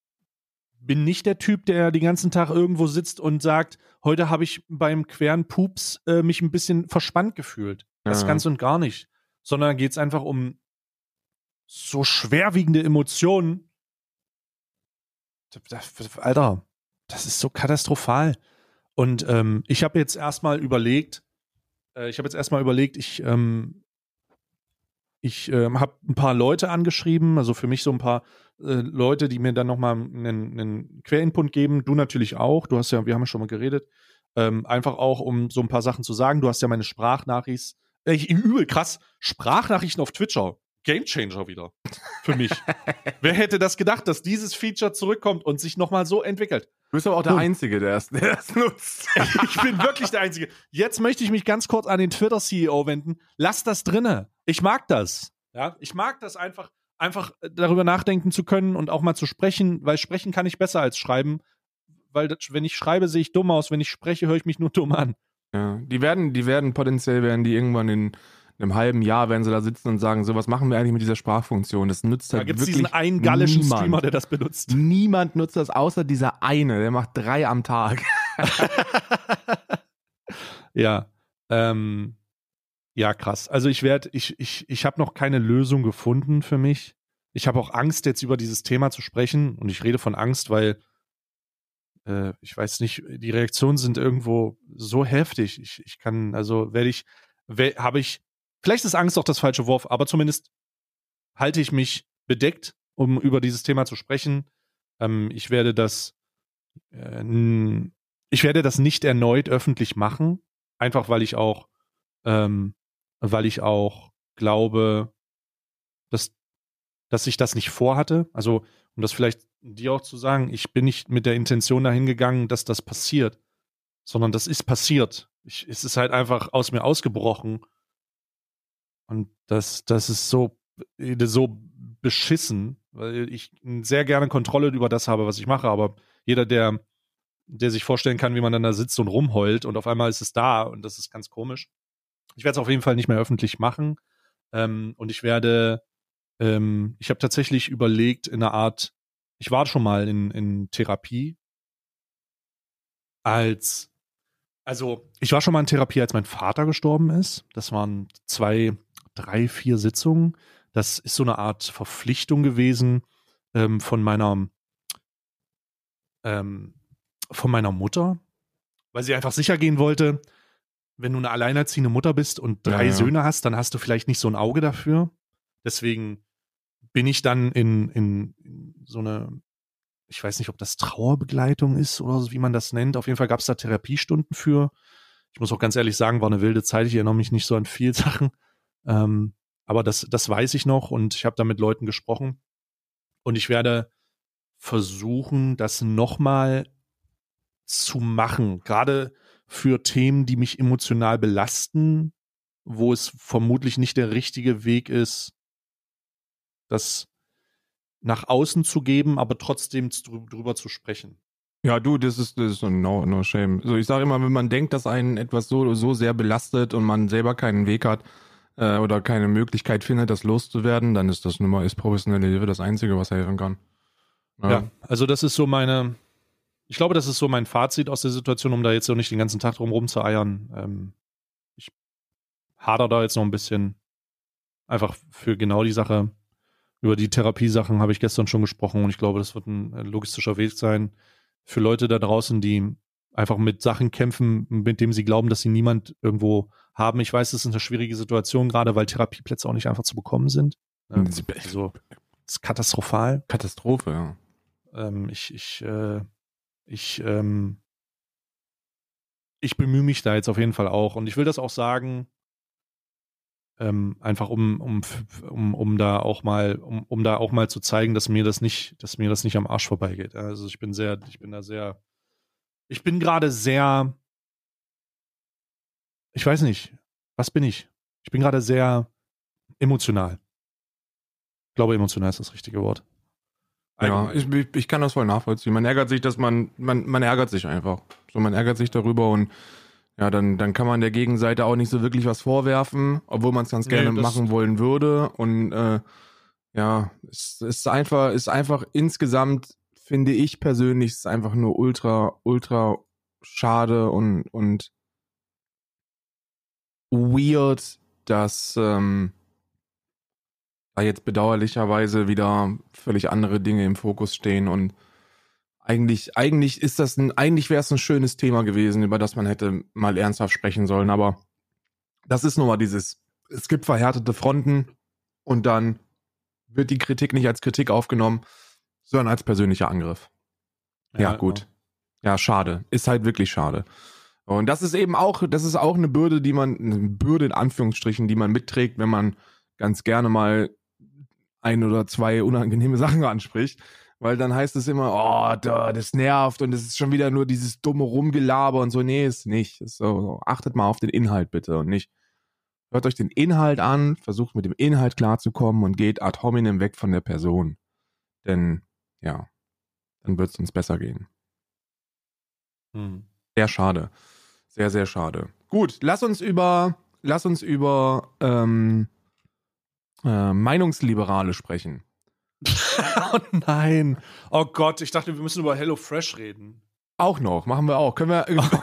[SPEAKER 1] bin nicht der Typ, der den ganzen Tag irgendwo sitzt und sagt, heute habe ich beim queren Pups äh, mich ein bisschen verspannt gefühlt. Das
[SPEAKER 2] Ja.
[SPEAKER 1] ganz und gar nicht. Sondern geht es einfach um so schwerwiegende Emotionen. Alter, das ist so katastrophal. Und ähm, ich habe jetzt erstmal überlegt, äh, ich habe jetzt erstmal überlegt, ich, ähm, ich ähm, habe ein paar Leute angeschrieben, also für mich so ein paar äh, Leute, die mir dann nochmal einen, einen Querinput geben. Du natürlich auch. Du hast ja, wir haben ja schon mal geredet. Ähm, einfach auch, um so ein paar Sachen zu sagen. Du hast ja meine Sprachnachricht, äh, übel krass, Sprachnachrichten auf Twitcher. Gamechanger wieder. Für mich. Wer hätte das gedacht, dass dieses Feature zurückkommt und sich nochmal so entwickelt?
[SPEAKER 2] Du bist aber auch der. Einzige, der es, der es nutzt.
[SPEAKER 1] Ich bin wirklich der Einzige. Jetzt möchte ich mich ganz kurz an den Twitter-CEO wenden. Lass das drinne. Ich mag das. Ja, ich mag das einfach, einfach darüber nachdenken zu können und auch mal zu sprechen, weil sprechen kann ich besser als schreiben. Weil das, wenn ich schreibe, sehe ich dumm aus. Wenn ich spreche, höre ich mich nur dumm an.
[SPEAKER 2] Ja, die werden, die werden potenziell werden die irgendwann in einem halben Jahr werden sie da sitzen und sagen, so was machen wir eigentlich mit dieser Sprachfunktion? Das nutzt
[SPEAKER 1] Da
[SPEAKER 2] halt
[SPEAKER 1] gibt es
[SPEAKER 2] wirklich
[SPEAKER 1] diesen einen gallischen
[SPEAKER 2] niemand.
[SPEAKER 1] Streamer, der das benutzt.
[SPEAKER 2] Niemand nutzt das außer dieser eine, der macht drei am Tag.
[SPEAKER 1] Ja. Ähm, ja, krass. Also ich werde, ich, ich, ich habe noch keine Lösung gefunden für mich. Ich habe auch Angst, jetzt über dieses Thema zu sprechen. Und ich rede von Angst, weil äh, ich weiß nicht, die Reaktionen sind irgendwo so heftig. Ich, ich kann, also werde ich, habe ich, vielleicht ist Angst auch das falsche Wort, aber zumindest halte ich mich bedeckt, um über dieses Thema zu sprechen. Ähm, ich werde das, äh, ich werde das nicht erneut öffentlich machen, einfach weil ich auch, ähm, weil ich auch glaube, dass, dass ich das nicht vorhatte. Also, um das vielleicht dir auch zu sagen, ich bin nicht mit der Intention dahin gegangen, dass das passiert, sondern das ist passiert. Ich, es ist halt einfach aus mir ausgebrochen. Und das, das ist so, so beschissen, weil ich sehr gerne Kontrolle über das habe, was ich mache, aber jeder, der, der sich vorstellen kann, wie man dann da sitzt und rumheult und auf einmal ist es da und das ist ganz komisch. Ich werde es auf jeden Fall nicht mehr öffentlich machen. Ähm, und ich werde, ähm, ich habe tatsächlich überlegt, in einer Art, ich war schon mal in, in Therapie als, also ich war schon mal in Therapie, als mein Vater gestorben ist. Das waren zwei, drei, vier Sitzungen. Das ist so eine Art Verpflichtung gewesen ähm, von meiner, ähm, von meiner Mutter, weil sie einfach sicher gehen wollte, wenn du eine alleinerziehende Mutter bist und drei
[SPEAKER 2] Ja, ja.
[SPEAKER 1] Söhne hast, dann hast du vielleicht nicht so ein Auge dafür. Deswegen bin ich dann in, in, in so eine, ich weiß nicht, ob das Trauerbegleitung ist oder so, wie man das nennt. Auf jeden Fall gab es da Therapiestunden für. Ich muss auch ganz ehrlich sagen, war eine wilde Zeit. Ich erinnere mich nicht so an viel Sachen. Ähm, aber das, das weiß ich noch und ich habe da mit Leuten gesprochen. Und ich werde versuchen, das nochmal zu machen. Gerade für Themen, die mich emotional belasten, wo es vermutlich nicht der richtige Weg ist, das nach außen zu geben, aber trotzdem drü- drüber zu sprechen.
[SPEAKER 2] Ja, du, das ist, das ist no, no shame. So, ich sage immer, wenn man denkt, dass einen etwas so, so sehr belastet und man selber keinen Weg hat äh, oder keine Möglichkeit findet, das loszuwerden, dann ist das nun mal, ist professionelle Hilfe das Einzige, was helfen kann.
[SPEAKER 1] Ja. also das ist so meine, ich glaube, das ist so mein Fazit aus der Situation, um da jetzt so nicht den ganzen Tag drum rum zu eiern. Ähm, ich hader da jetzt noch ein bisschen einfach für genau die Sache. Über die Therapiesachen habe ich gestern schon gesprochen und ich glaube, das wird ein äh, logistischer Weg sein für Leute da draußen, die einfach mit Sachen kämpfen, mit dem sie glauben, dass sie niemand irgendwo haben. Ich weiß, das ist eine schwierige Situation, gerade weil Therapieplätze auch nicht einfach zu bekommen sind. Ähm, also, das ist katastrophal.
[SPEAKER 2] Katastrophe, ja.
[SPEAKER 1] Ähm, ich, ich, äh, ich, ähm, ich bemühe mich da jetzt auf jeden Fall auch. Und ich will das auch sagen, ähm, einfach um, um, um, um da auch mal, um, um da auch mal zu zeigen, dass mir das nicht, dass mir das nicht am Arsch vorbeigeht. Also ich bin sehr, ich bin da sehr, ich bin gerade sehr, ich weiß nicht, was bin ich? Ich bin gerade sehr emotional. Ich glaube, emotional ist das richtige Wort.
[SPEAKER 2] Ja, ich, ich, kann das voll nachvollziehen. Man ärgert sich, dass man, man, man ärgert sich einfach. So, man ärgert sich darüber und ja, dann, dann kann man der Gegenseite auch nicht so wirklich was vorwerfen, obwohl man es ganz
[SPEAKER 1] Nee,
[SPEAKER 2] gerne
[SPEAKER 1] das-
[SPEAKER 2] machen wollen würde. Und äh, ja, es ist einfach, ist einfach insgesamt, finde ich persönlich, es ist einfach nur ultra, ultra schade und, und weird, dass ähm, da jetzt bedauerlicherweise wieder völlig andere Dinge im Fokus stehen und eigentlich, eigentlich ist das ein, eigentlich wäre es ein schönes Thema gewesen, über das man hätte mal ernsthaft sprechen sollen, aber das ist nun mal dieses, es gibt verhärtete Fronten und dann wird die Kritik nicht als Kritik aufgenommen, sondern als persönlicher Angriff. Ja, gut. Ja, schade. Ist halt wirklich schade. Und das ist eben auch, das ist auch eine Bürde, die man, eine Bürde in Anführungsstrichen, die man mitträgt, wenn man ganz gerne mal ein oder zwei unangenehme Sachen anspricht. Weil dann heißt es immer, oh, da, das nervt und es ist schon wieder nur dieses dumme Rumgelaber und so. Nee, ist nicht. Ist so. Achtet mal auf den Inhalt bitte und nicht. Hört euch den Inhalt an, versucht mit dem Inhalt klarzukommen und geht ad hominem weg von der Person. Denn, ja, dann wird es uns besser gehen.
[SPEAKER 1] Hm.
[SPEAKER 2] Sehr schade. Sehr, sehr schade. Gut, lass uns über, lass uns über ähm, äh, Meinungsliberale sprechen.
[SPEAKER 1] oh nein. Oh Gott, ich dachte, wir müssen über Hello Fresh reden.
[SPEAKER 2] Auch noch, machen wir auch. Können wir.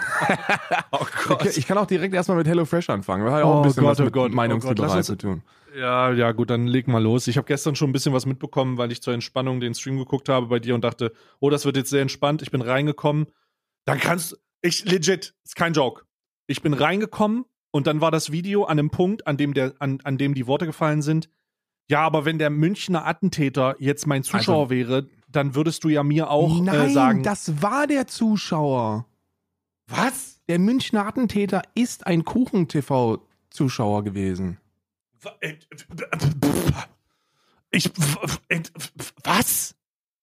[SPEAKER 1] Oh Gott.
[SPEAKER 2] ich kann auch direkt erstmal mit HelloFresh anfangen. Wir haben ja auch
[SPEAKER 1] Oh
[SPEAKER 2] ein bisschen
[SPEAKER 1] Gott,
[SPEAKER 2] was
[SPEAKER 1] oh
[SPEAKER 2] mit
[SPEAKER 1] Gott, oh
[SPEAKER 2] Meinungsliberal
[SPEAKER 1] Gott,
[SPEAKER 2] zu
[SPEAKER 1] uns-
[SPEAKER 2] tun.
[SPEAKER 1] Ja, ja, gut, dann leg mal los. Ich habe gestern schon ein bisschen was mitbekommen, weil ich zur Entspannung den Stream geguckt habe bei dir und dachte, oh, das wird jetzt sehr entspannt. Ich bin reingekommen. Dann kannst ich legit, ist kein Joke. Ich bin reingekommen und dann war das Video an einem Punkt, an dem der an, an dem die Worte gefallen sind. Ja, aber wenn der Münchner Attentäter jetzt mein Zuschauer
[SPEAKER 2] Also-
[SPEAKER 1] wäre, dann würdest du ja mir auch
[SPEAKER 2] Nein,
[SPEAKER 1] äh, sagen,
[SPEAKER 2] das war der Zuschauer.
[SPEAKER 1] was?
[SPEAKER 2] Der Münchner Attentäter ist ein Kuchen-TV-Zuschauer gewesen.
[SPEAKER 1] Äh, Ich äh, was?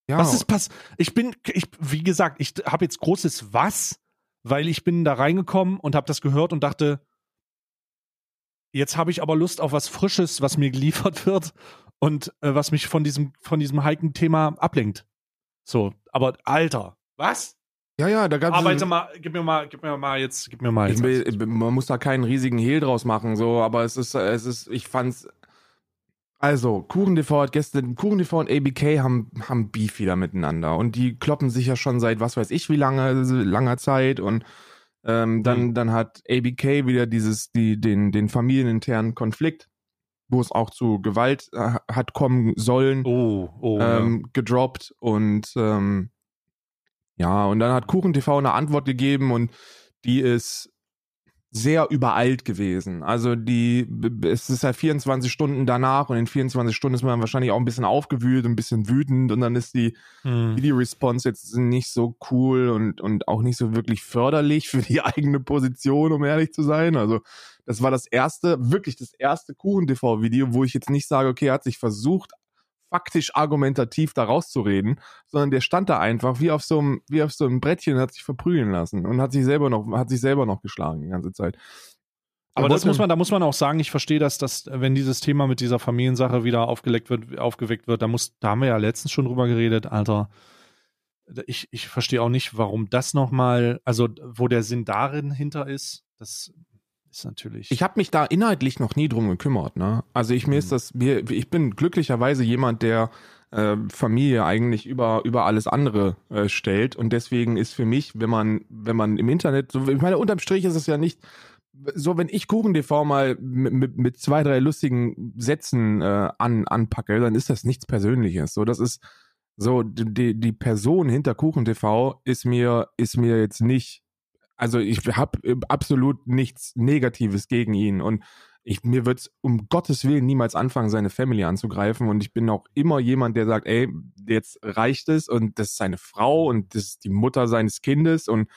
[SPEAKER 2] Ja,
[SPEAKER 1] Was ist pass? Ich bin, ich, wie gesagt, ich habe jetzt großes Was, weil ich bin da reingekommen und habe das gehört und dachte, jetzt habe ich aber Lust auf was Frisches, was mir geliefert wird und äh, was mich von diesem, von diesem heiklen Thema ablenkt. So, aber Alter, was?
[SPEAKER 2] ja, ja, da gab es.
[SPEAKER 1] Arbeite mal, gib mir mal, gib mir mal jetzt, gib mir mal jetzt.
[SPEAKER 2] ich- man muss da keinen riesigen Hehl draus machen, so, aber es ist, es ist, ich fand's. Also, KuchenTV hat gestern, KuchenTV und ABK haben, haben Beef wieder miteinander. Und die kloppen sich ja schon seit was weiß ich wie lange, langer Zeit. Und ähm, dann,
[SPEAKER 1] Mhm.
[SPEAKER 2] dann hat ABK wieder dieses, die, den, den familieninternen Konflikt, wo es auch zu Gewalt äh, hat kommen sollen
[SPEAKER 1] oh, oh,
[SPEAKER 2] ähm, gedroppt. Und ähm, ja, und dann hat KuchenTV eine Antwort gegeben und die ist sehr übereilt gewesen. Also die, es ist ja 24 Stunden danach und in 24 Stunden ist man wahrscheinlich auch ein bisschen aufgewühlt, ein bisschen wütend und dann ist die.
[SPEAKER 1] Hm.
[SPEAKER 2] Video-Response jetzt nicht so cool und, und auch nicht so wirklich förderlich für die eigene Position, um ehrlich zu sein. Also das war das erste, wirklich das erste Kuchen-TV-Video, wo ich jetzt nicht sage, okay, er hat sich versucht, faktisch argumentativ da rauszureden, sondern der stand da einfach wie auf so einem, wie auf so einem Brettchen und hat sich verprügeln lassen und hat sich selber noch, hat sich selber noch geschlagen die ganze Zeit.
[SPEAKER 1] Aber
[SPEAKER 2] Er
[SPEAKER 1] das muss man, da muss man auch sagen, ich verstehe das, dass, wenn dieses Thema mit dieser Familiensache wieder aufgeleckt wird, aufgeweckt wird, da muss, da haben wir ja letztens schon drüber geredet, Alter. Ich, ich verstehe auch nicht, warum das nochmal, also wo der Sinn darin hinter ist, das ist natürlich.
[SPEAKER 2] Ich habe mich da inhaltlich noch nie drum gekümmert. Ne? Also ich mir ist
[SPEAKER 1] Mhm.
[SPEAKER 2] das, mir, ich bin glücklicherweise jemand, der äh, Familie eigentlich über über alles andere äh, stellt und deswegen ist für mich, wenn man wenn man im Internet, so, ich meine unterm Strich ist es ja nicht so, wenn ich KuchenTV mal mit, mit, mit zwei drei lustigen Sätzen äh, an anpacke, dann ist das nichts Persönliches. So, das ist so die die Person hinter KuchenTV ist mir ist mir jetzt nicht also ich habe absolut nichts Negatives gegen ihn und ich, mir wird es um Gottes Willen niemals anfangen, seine Family anzugreifen und ich bin auch immer jemand, der sagt, ey, jetzt reicht es und das ist seine Frau und das ist die Mutter seines Kindes und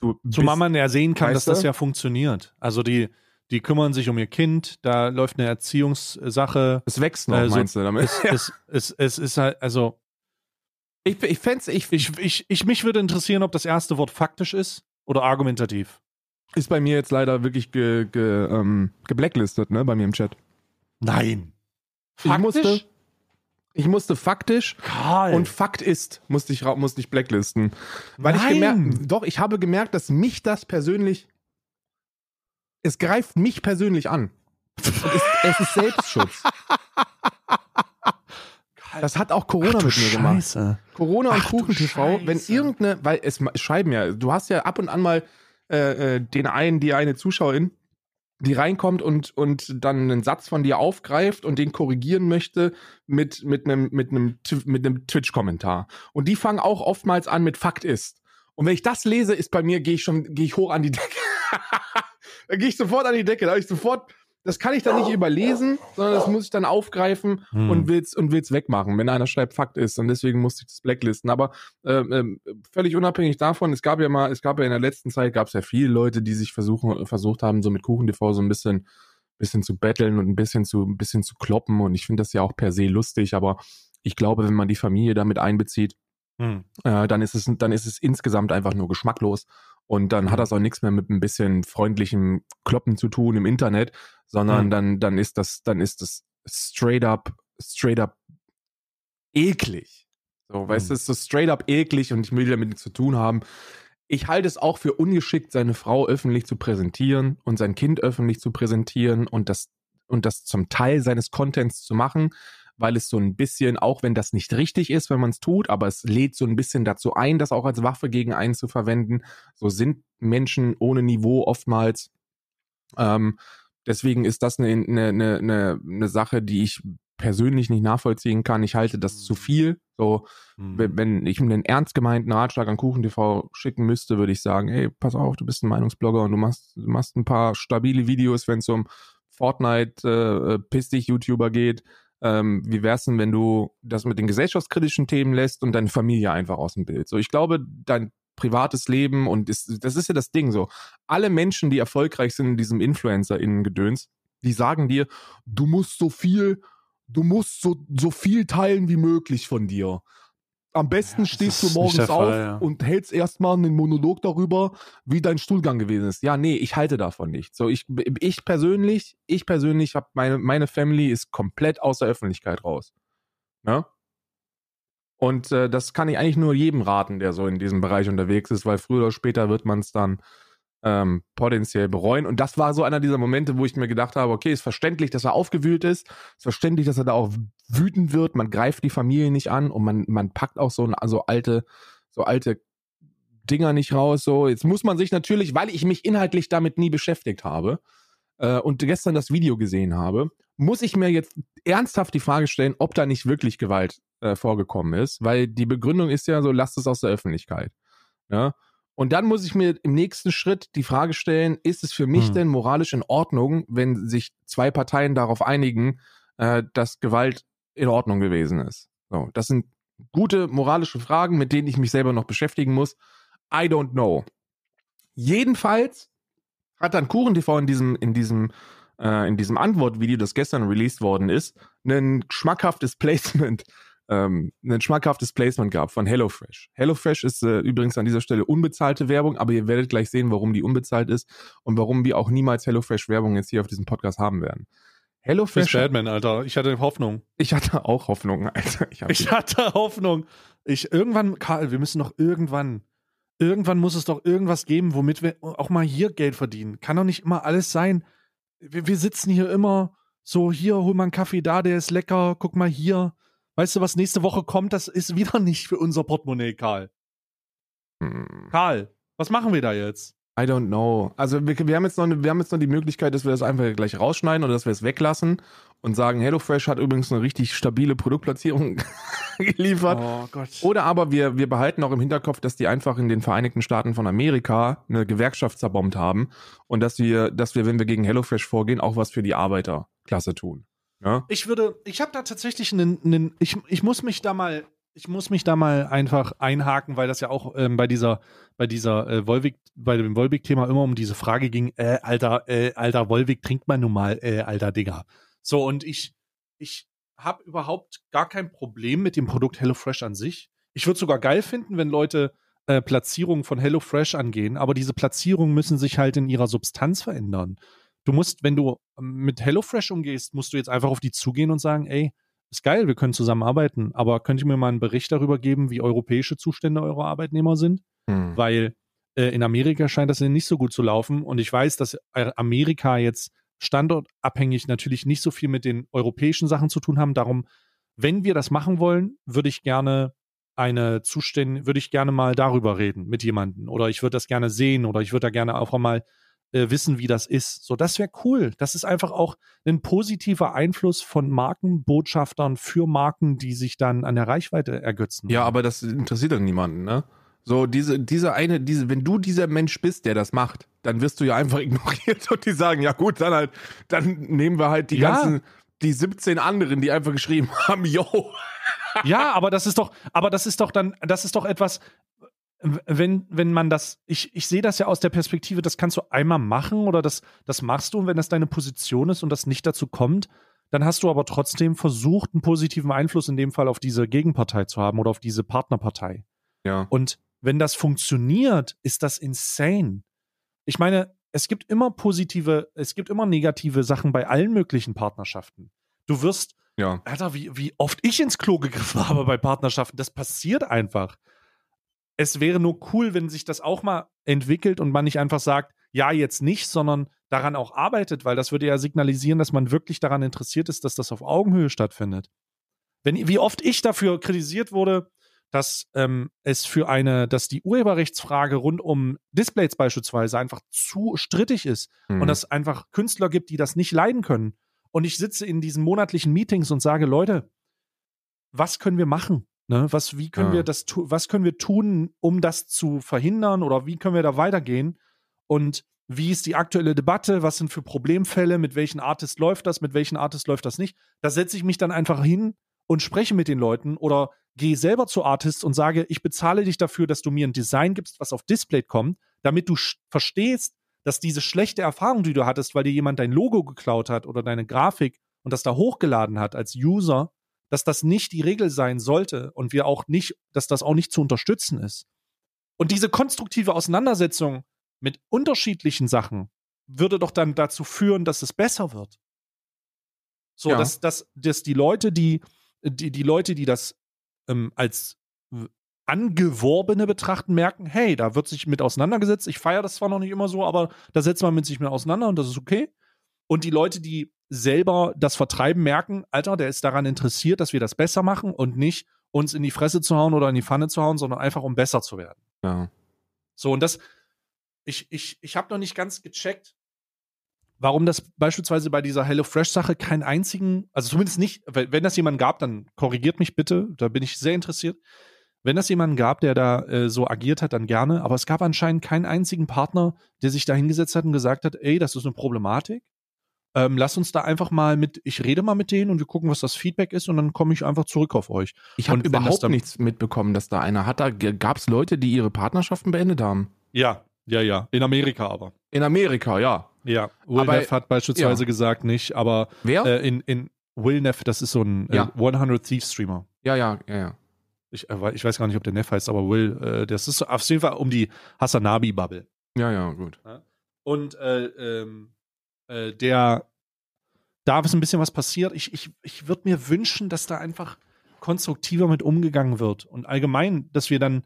[SPEAKER 2] du
[SPEAKER 1] Zumal man ja sehen kann, dass das ja funktioniert. Also die, die kümmern sich um ihr Kind, da läuft eine Erziehungssache.
[SPEAKER 2] es wächst noch,
[SPEAKER 1] äh, so-
[SPEAKER 2] meinst du damit?
[SPEAKER 1] Es, es, es, es ist halt, also
[SPEAKER 2] Ich, ich fänd's, ich,
[SPEAKER 1] ich, ich, ich, mich würde interessieren, ob das erste Wort faktisch ist oder argumentativ.
[SPEAKER 2] ist bei mir jetzt leider wirklich ge, ge, ähm, geblacklistet, ne, bei mir im Chat.
[SPEAKER 1] Nein.
[SPEAKER 2] Ich musste, ich musste faktisch
[SPEAKER 1] Karl.
[SPEAKER 2] Und Fakt ist, musste ich, musste ich blacklisten. Weil ich
[SPEAKER 1] Nein.
[SPEAKER 2] gemerkt, doch, ich habe gemerkt, dass mich das persönlich, es greift mich persönlich an. Es, es ist Selbstschutz. Das hat auch Corona
[SPEAKER 1] Ach
[SPEAKER 2] mit mir gemacht.
[SPEAKER 1] Scheiße.
[SPEAKER 2] Corona und
[SPEAKER 1] Ach du
[SPEAKER 2] Kuchen TV, wenn irgendeine, weil es schreiben ja, du hast ja ab und an mal äh, äh, den einen, die eine Zuschauerin, die reinkommt und, und dann einen Satz von dir aufgreift und den korrigieren möchte mit, mit einem, mit einem, mit einem Twitch-Kommentar. Und die fangen auch oftmals an mit Fakt ist. Und wenn ich das lese, ist bei mir, gehe ich schon, gehe ich hoch an die Decke. da gehe ich sofort an die Decke. Da habe ich sofort das kann ich dann nicht überlesen, sondern das muss ich dann aufgreifen hm. und will's und will's wegmachen, wenn einer schreibt Fakt ist. Und deswegen musste ich das blacklisten. Aber äh, äh, völlig unabhängig davon, es gab ja mal, es gab ja in der letzten Zeit gab es ja viele Leute, die sich versuchen, versucht haben, so mit KuchenTV so ein bisschen, bisschen zu betteln und ein bisschen zu, ein bisschen zu kloppen. Und ich finde das ja auch per se lustig, aber ich glaube, wenn man die Familie damit einbezieht, hm. äh, dann ist es, dann ist es insgesamt einfach nur geschmacklos. Und dann hat mhm. das auch nichts mehr mit ein bisschen freundlichem Kloppen zu tun im Internet, sondern mhm. dann, dann ist das, dann ist das straight up, straight up eklig. So, weißt du, mhm. es ist so straight up eklig und ich will damit nichts zu tun haben. Ich halte es auch für ungeschickt, seine Frau öffentlich zu präsentieren und sein Kind öffentlich zu präsentieren und das, und das zum Teil seines Contents zu machen, weil es so ein bisschen, auch wenn das nicht richtig ist, wenn man es tut, aber es lädt so ein bisschen dazu ein, das auch als Waffe gegen einen zu verwenden. So sind Menschen ohne Niveau oftmals. Ähm, deswegen ist das eine, eine, eine, eine Sache, die ich persönlich nicht nachvollziehen kann. Ich halte das zu viel. So, mhm. wenn ich einen ernst gemeinten Ratschlag an KuchenTV schicken müsste, würde ich sagen, hey, pass auf, du bist ein Meinungsblogger und du machst, du machst ein paar stabile Videos, wenn es um Fortnite, äh, piss dich YouTuber geht ähm, wie wär's denn, wenn du das mit den gesellschaftskritischen Themen lässt und deine Familie einfach aus dem Bild? So, ich glaube, dein privates Leben und ist, das ist ja das Ding so. Alle Menschen, die erfolgreich sind in diesem Influencer-Innen-Gedöns, die sagen dir, du musst so viel, du musst so, so viel teilen wie möglich von dir. Am besten ja, stehst du morgens Fall, auf ja. und hältst erstmal einen Monolog darüber, wie dein Stuhlgang gewesen ist. Ja, nee, ich halte davon nicht. So, ich, ich persönlich, ich persönlich habe meine, meine Family ist komplett aus der Öffentlichkeit raus. Ne? Und äh, das kann ich eigentlich nur jedem raten, der so in diesem Bereich unterwegs ist, weil früher oder später wird man es dann ähm, potenziell bereuen. Und das war so einer dieser Momente, wo ich mir gedacht habe, okay, ist verständlich, dass er aufgewühlt ist, ist verständlich, dass er da auch wütend wird, man greift die Familie nicht an und man, man packt auch so, so alte, so alte Dinger nicht raus. So, jetzt muss man sich natürlich, weil ich mich inhaltlich damit nie beschäftigt habe äh, und gestern das Video gesehen habe, muss ich mir jetzt ernsthaft die Frage stellen, ob da nicht wirklich Gewalt äh, vorgekommen ist, weil die Begründung ist ja so, lasst es aus der Öffentlichkeit. Ja? Und dann muss ich mir im nächsten Schritt die Frage stellen, ist es für mich hm. denn moralisch in Ordnung, wenn sich zwei Parteien darauf einigen, äh, dass Gewalt in Ordnung gewesen ist? So, das sind gute moralische Fragen, mit denen ich mich selber noch beschäftigen muss. I don't know. Jedenfalls hat dann KuchenTV in diesem, in diesem, äh, in diesem Antwortvideo, das gestern released worden ist, ein schmackhaftes Placement ähm, ein schmackhaftes Placement gab von HelloFresh. HelloFresh ist äh, übrigens an dieser Stelle unbezahlte Werbung, aber ihr werdet gleich sehen, warum die unbezahlt ist und warum wir auch niemals HelloFresh Werbung jetzt hier auf diesem Podcast haben werden.
[SPEAKER 1] HelloFresh. Batman, Alter. Ich hatte Hoffnung.
[SPEAKER 2] Ich hatte auch Hoffnung, Alter.
[SPEAKER 1] Ich, ich hatte Hoffnung. Ich irgendwann, Karl, wir müssen doch irgendwann, irgendwann muss es doch irgendwas geben, womit wir auch mal hier Geld verdienen. Kann doch nicht immer alles sein. Wir, wir sitzen hier immer so, hier, hol mal einen Kaffee da, der ist lecker, guck mal hier Weißt du, was nächste Woche kommt? Das ist wieder nicht für unser Portemonnaie, Karl. Hm. Karl, was machen wir da jetzt?
[SPEAKER 2] I don't know. Also wir, wir, haben jetzt noch, wir haben jetzt noch die Möglichkeit, dass wir das einfach gleich rausschneiden oder dass wir es weglassen und sagen, HelloFresh hat übrigens eine richtig stabile Produktplatzierung geliefert. Oh Gott. Oder aber wir, wir behalten auch im Hinterkopf, dass die einfach in den Vereinigten Staaten von Amerika eine Gewerkschaft zerbombt haben und dass wir, dass wir, wenn wir gegen HelloFresh vorgehen, auch was für die Arbeiterklasse tun.
[SPEAKER 1] Ja? Ich würde, ich habe da tatsächlich einen, einen, ich, ich muss mich da mal, ich muss mich da mal einfach einhaken, weil das ja auch ähm, bei dieser, bei dieser äh, Volvic, bei dem Volvic-Thema immer um diese Frage ging, äh, alter, äh, alter Volvic trinkt man nun mal, äh, alter Digga. So, und ich, ich habe überhaupt gar kein Problem mit dem Produkt HelloFresh an sich. Ich würde sogar geil finden, wenn Leute äh, Platzierungen von HelloFresh angehen, aber diese Platzierungen müssen sich halt in ihrer Substanz verändern. Du musst, wenn du ähm, mit HelloFresh umgehst, musst du jetzt einfach auf die zugehen und sagen, ey, ist geil, wir können zusammenarbeiten, aber könnt ihr mir mal einen Bericht darüber geben, wie europäische Zustände eurer Arbeitnehmer sind? Hm. Weil äh, in Amerika scheint das nicht so gut zu laufen und ich weiß, dass äh, Amerika jetzt standortabhängig natürlich nicht so viel mit den europäischen Sachen zu tun haben. Darum, wenn wir das machen wollen, würde ich gerne eine Zustände, würde ich gerne mal darüber reden mit jemandem oder ich würde das gerne sehen oder ich würde da gerne auch mal äh, wissen, wie das ist. So, das wäre cool. Das ist einfach auch ein positiver Einfluss von Markenbotschaftern für Marken, die sich dann an der Reichweite ergötzen.
[SPEAKER 2] Ja, aber das interessiert doch niemanden, ne? So, diese, diese eine, diese, wenn du dieser Mensch bist, der das macht, dann wirst du ja einfach ignoriert und die sagen, ja gut, dann halt, dann nehmen wir halt die
[SPEAKER 1] Ja.
[SPEAKER 2] ganzen, die 17 anderen, die einfach geschrieben haben, yo.
[SPEAKER 1] Ja, aber das ist doch, aber das ist doch dann, das ist doch etwas, wenn, wenn man das, ich, ich sehe das ja aus der Perspektive, das kannst du einmal machen oder das, das machst du und wenn das deine Position ist und das nicht dazu kommt, dann hast du aber trotzdem versucht, einen positiven Einfluss in dem Fall auf diese Gegenpartei zu haben oder auf diese Partnerpartei.
[SPEAKER 2] Ja.
[SPEAKER 1] Und wenn das funktioniert, ist das insane. Ich meine, es gibt immer positive, es gibt immer negative Sachen bei allen möglichen Partnerschaften. Du wirst,
[SPEAKER 2] Ja.
[SPEAKER 1] Alter, wie, wie oft ich ins Klo gegriffen habe bei Partnerschaften, das passiert einfach. Es wäre nur cool, wenn sich das auch mal entwickelt und man nicht einfach sagt, ja, jetzt nicht, sondern daran auch arbeitet, weil das würde ja signalisieren, dass man wirklich daran interessiert ist, dass das auf Augenhöhe stattfindet. Wenn, wie oft ich dafür kritisiert wurde, dass ähm, es für eine, dass die Urheberrechtsfrage rund um Displays beispielsweise einfach zu strittig ist
[SPEAKER 2] Mhm.
[SPEAKER 1] und dass einfach Künstler gibt, die das nicht leiden können. Und ich sitze in diesen monatlichen Meetings und sage, Leute, was können wir machen? Ne? Was, wie können
[SPEAKER 2] Ja.
[SPEAKER 1] wir das was können wir tun, um das zu verhindern oder wie können wir da weitergehen? Und wie ist die aktuelle Debatte? Was sind für Problemfälle? Mit welchen Artist läuft das? Mit welchen Artist läuft das nicht? Da setze ich mich dann einfach hin und spreche mit den Leuten oder gehe selber zu Artists und sage, ich bezahle dich dafür, dass du mir ein Design gibst, was auf Display kommt, damit du verstehst, dass diese schlechte Erfahrung, die du hattest, weil dir jemand dein Logo geklaut hat oder deine Grafik und das da hochgeladen hat als User, dass das nicht die Regel sein sollte und wir auch nicht, dass das auch nicht zu unterstützen ist. Und diese konstruktive Auseinandersetzung mit unterschiedlichen Sachen würde doch dann dazu führen, dass es besser wird. So,
[SPEAKER 2] Ja.
[SPEAKER 1] dass, dass, dass die Leute, die, die, die Leute, die das ähm, als Angeworbene betrachten, merken, hey, da wird sich mit auseinandergesetzt. Ich feiere das zwar noch nicht immer so, aber da setzt man mit sich mit auseinander und das ist okay. Und die Leute, die selber das vertreiben, merken, Alter, der ist daran interessiert, dass wir das besser machen und nicht uns in die Fresse zu hauen oder in die Pfanne zu hauen, sondern einfach um besser zu werden.
[SPEAKER 2] Ja.
[SPEAKER 1] So, und das, ich, ich, ich habe noch nicht ganz gecheckt, warum das beispielsweise bei dieser HelloFresh-Sache keinen einzigen, also zumindest nicht, wenn das jemanden gab, dann korrigiert mich bitte, da bin ich sehr interessiert. Wenn das jemanden gab, der da äh, so agiert hat, dann gerne, aber es gab anscheinend keinen einzigen Partner, der sich da hingesetzt hat und gesagt hat, ey, das ist eine Problematik. Ähm, lass uns da einfach mal mit, ich rede mal mit denen und wir gucken, was das Feedback ist und dann komme ich einfach zurück auf euch.
[SPEAKER 2] Ich habe überhaupt nichts mitbekommen, dass da einer hat. Da gab es Leute, die ihre Partnerschaften beendet haben.
[SPEAKER 1] Ja, ja, ja. In Amerika aber.
[SPEAKER 2] In Amerika, ja.
[SPEAKER 1] Ja, Will Neff hat beispielsweise
[SPEAKER 2] ja.
[SPEAKER 1] gesagt nicht, aber
[SPEAKER 2] Wer?
[SPEAKER 1] äh, in, in Will Neff, das ist so ein äh,
[SPEAKER 2] Ja.
[SPEAKER 1] 100 Thieves Streamer.
[SPEAKER 2] ja, ja, ja, ja.
[SPEAKER 1] Ich, äh, ich weiß gar nicht, ob der Neff heißt, aber Will, äh, das ist so auf jeden Fall um die Hasanabi-Bubble.
[SPEAKER 2] Ja, ja, gut.
[SPEAKER 1] Und äh, ähm, äh, der, da ist ein bisschen was passiert. Ich, ich, ich würde mir wünschen, dass da einfach konstruktiver mit umgegangen wird und allgemein, dass wir dann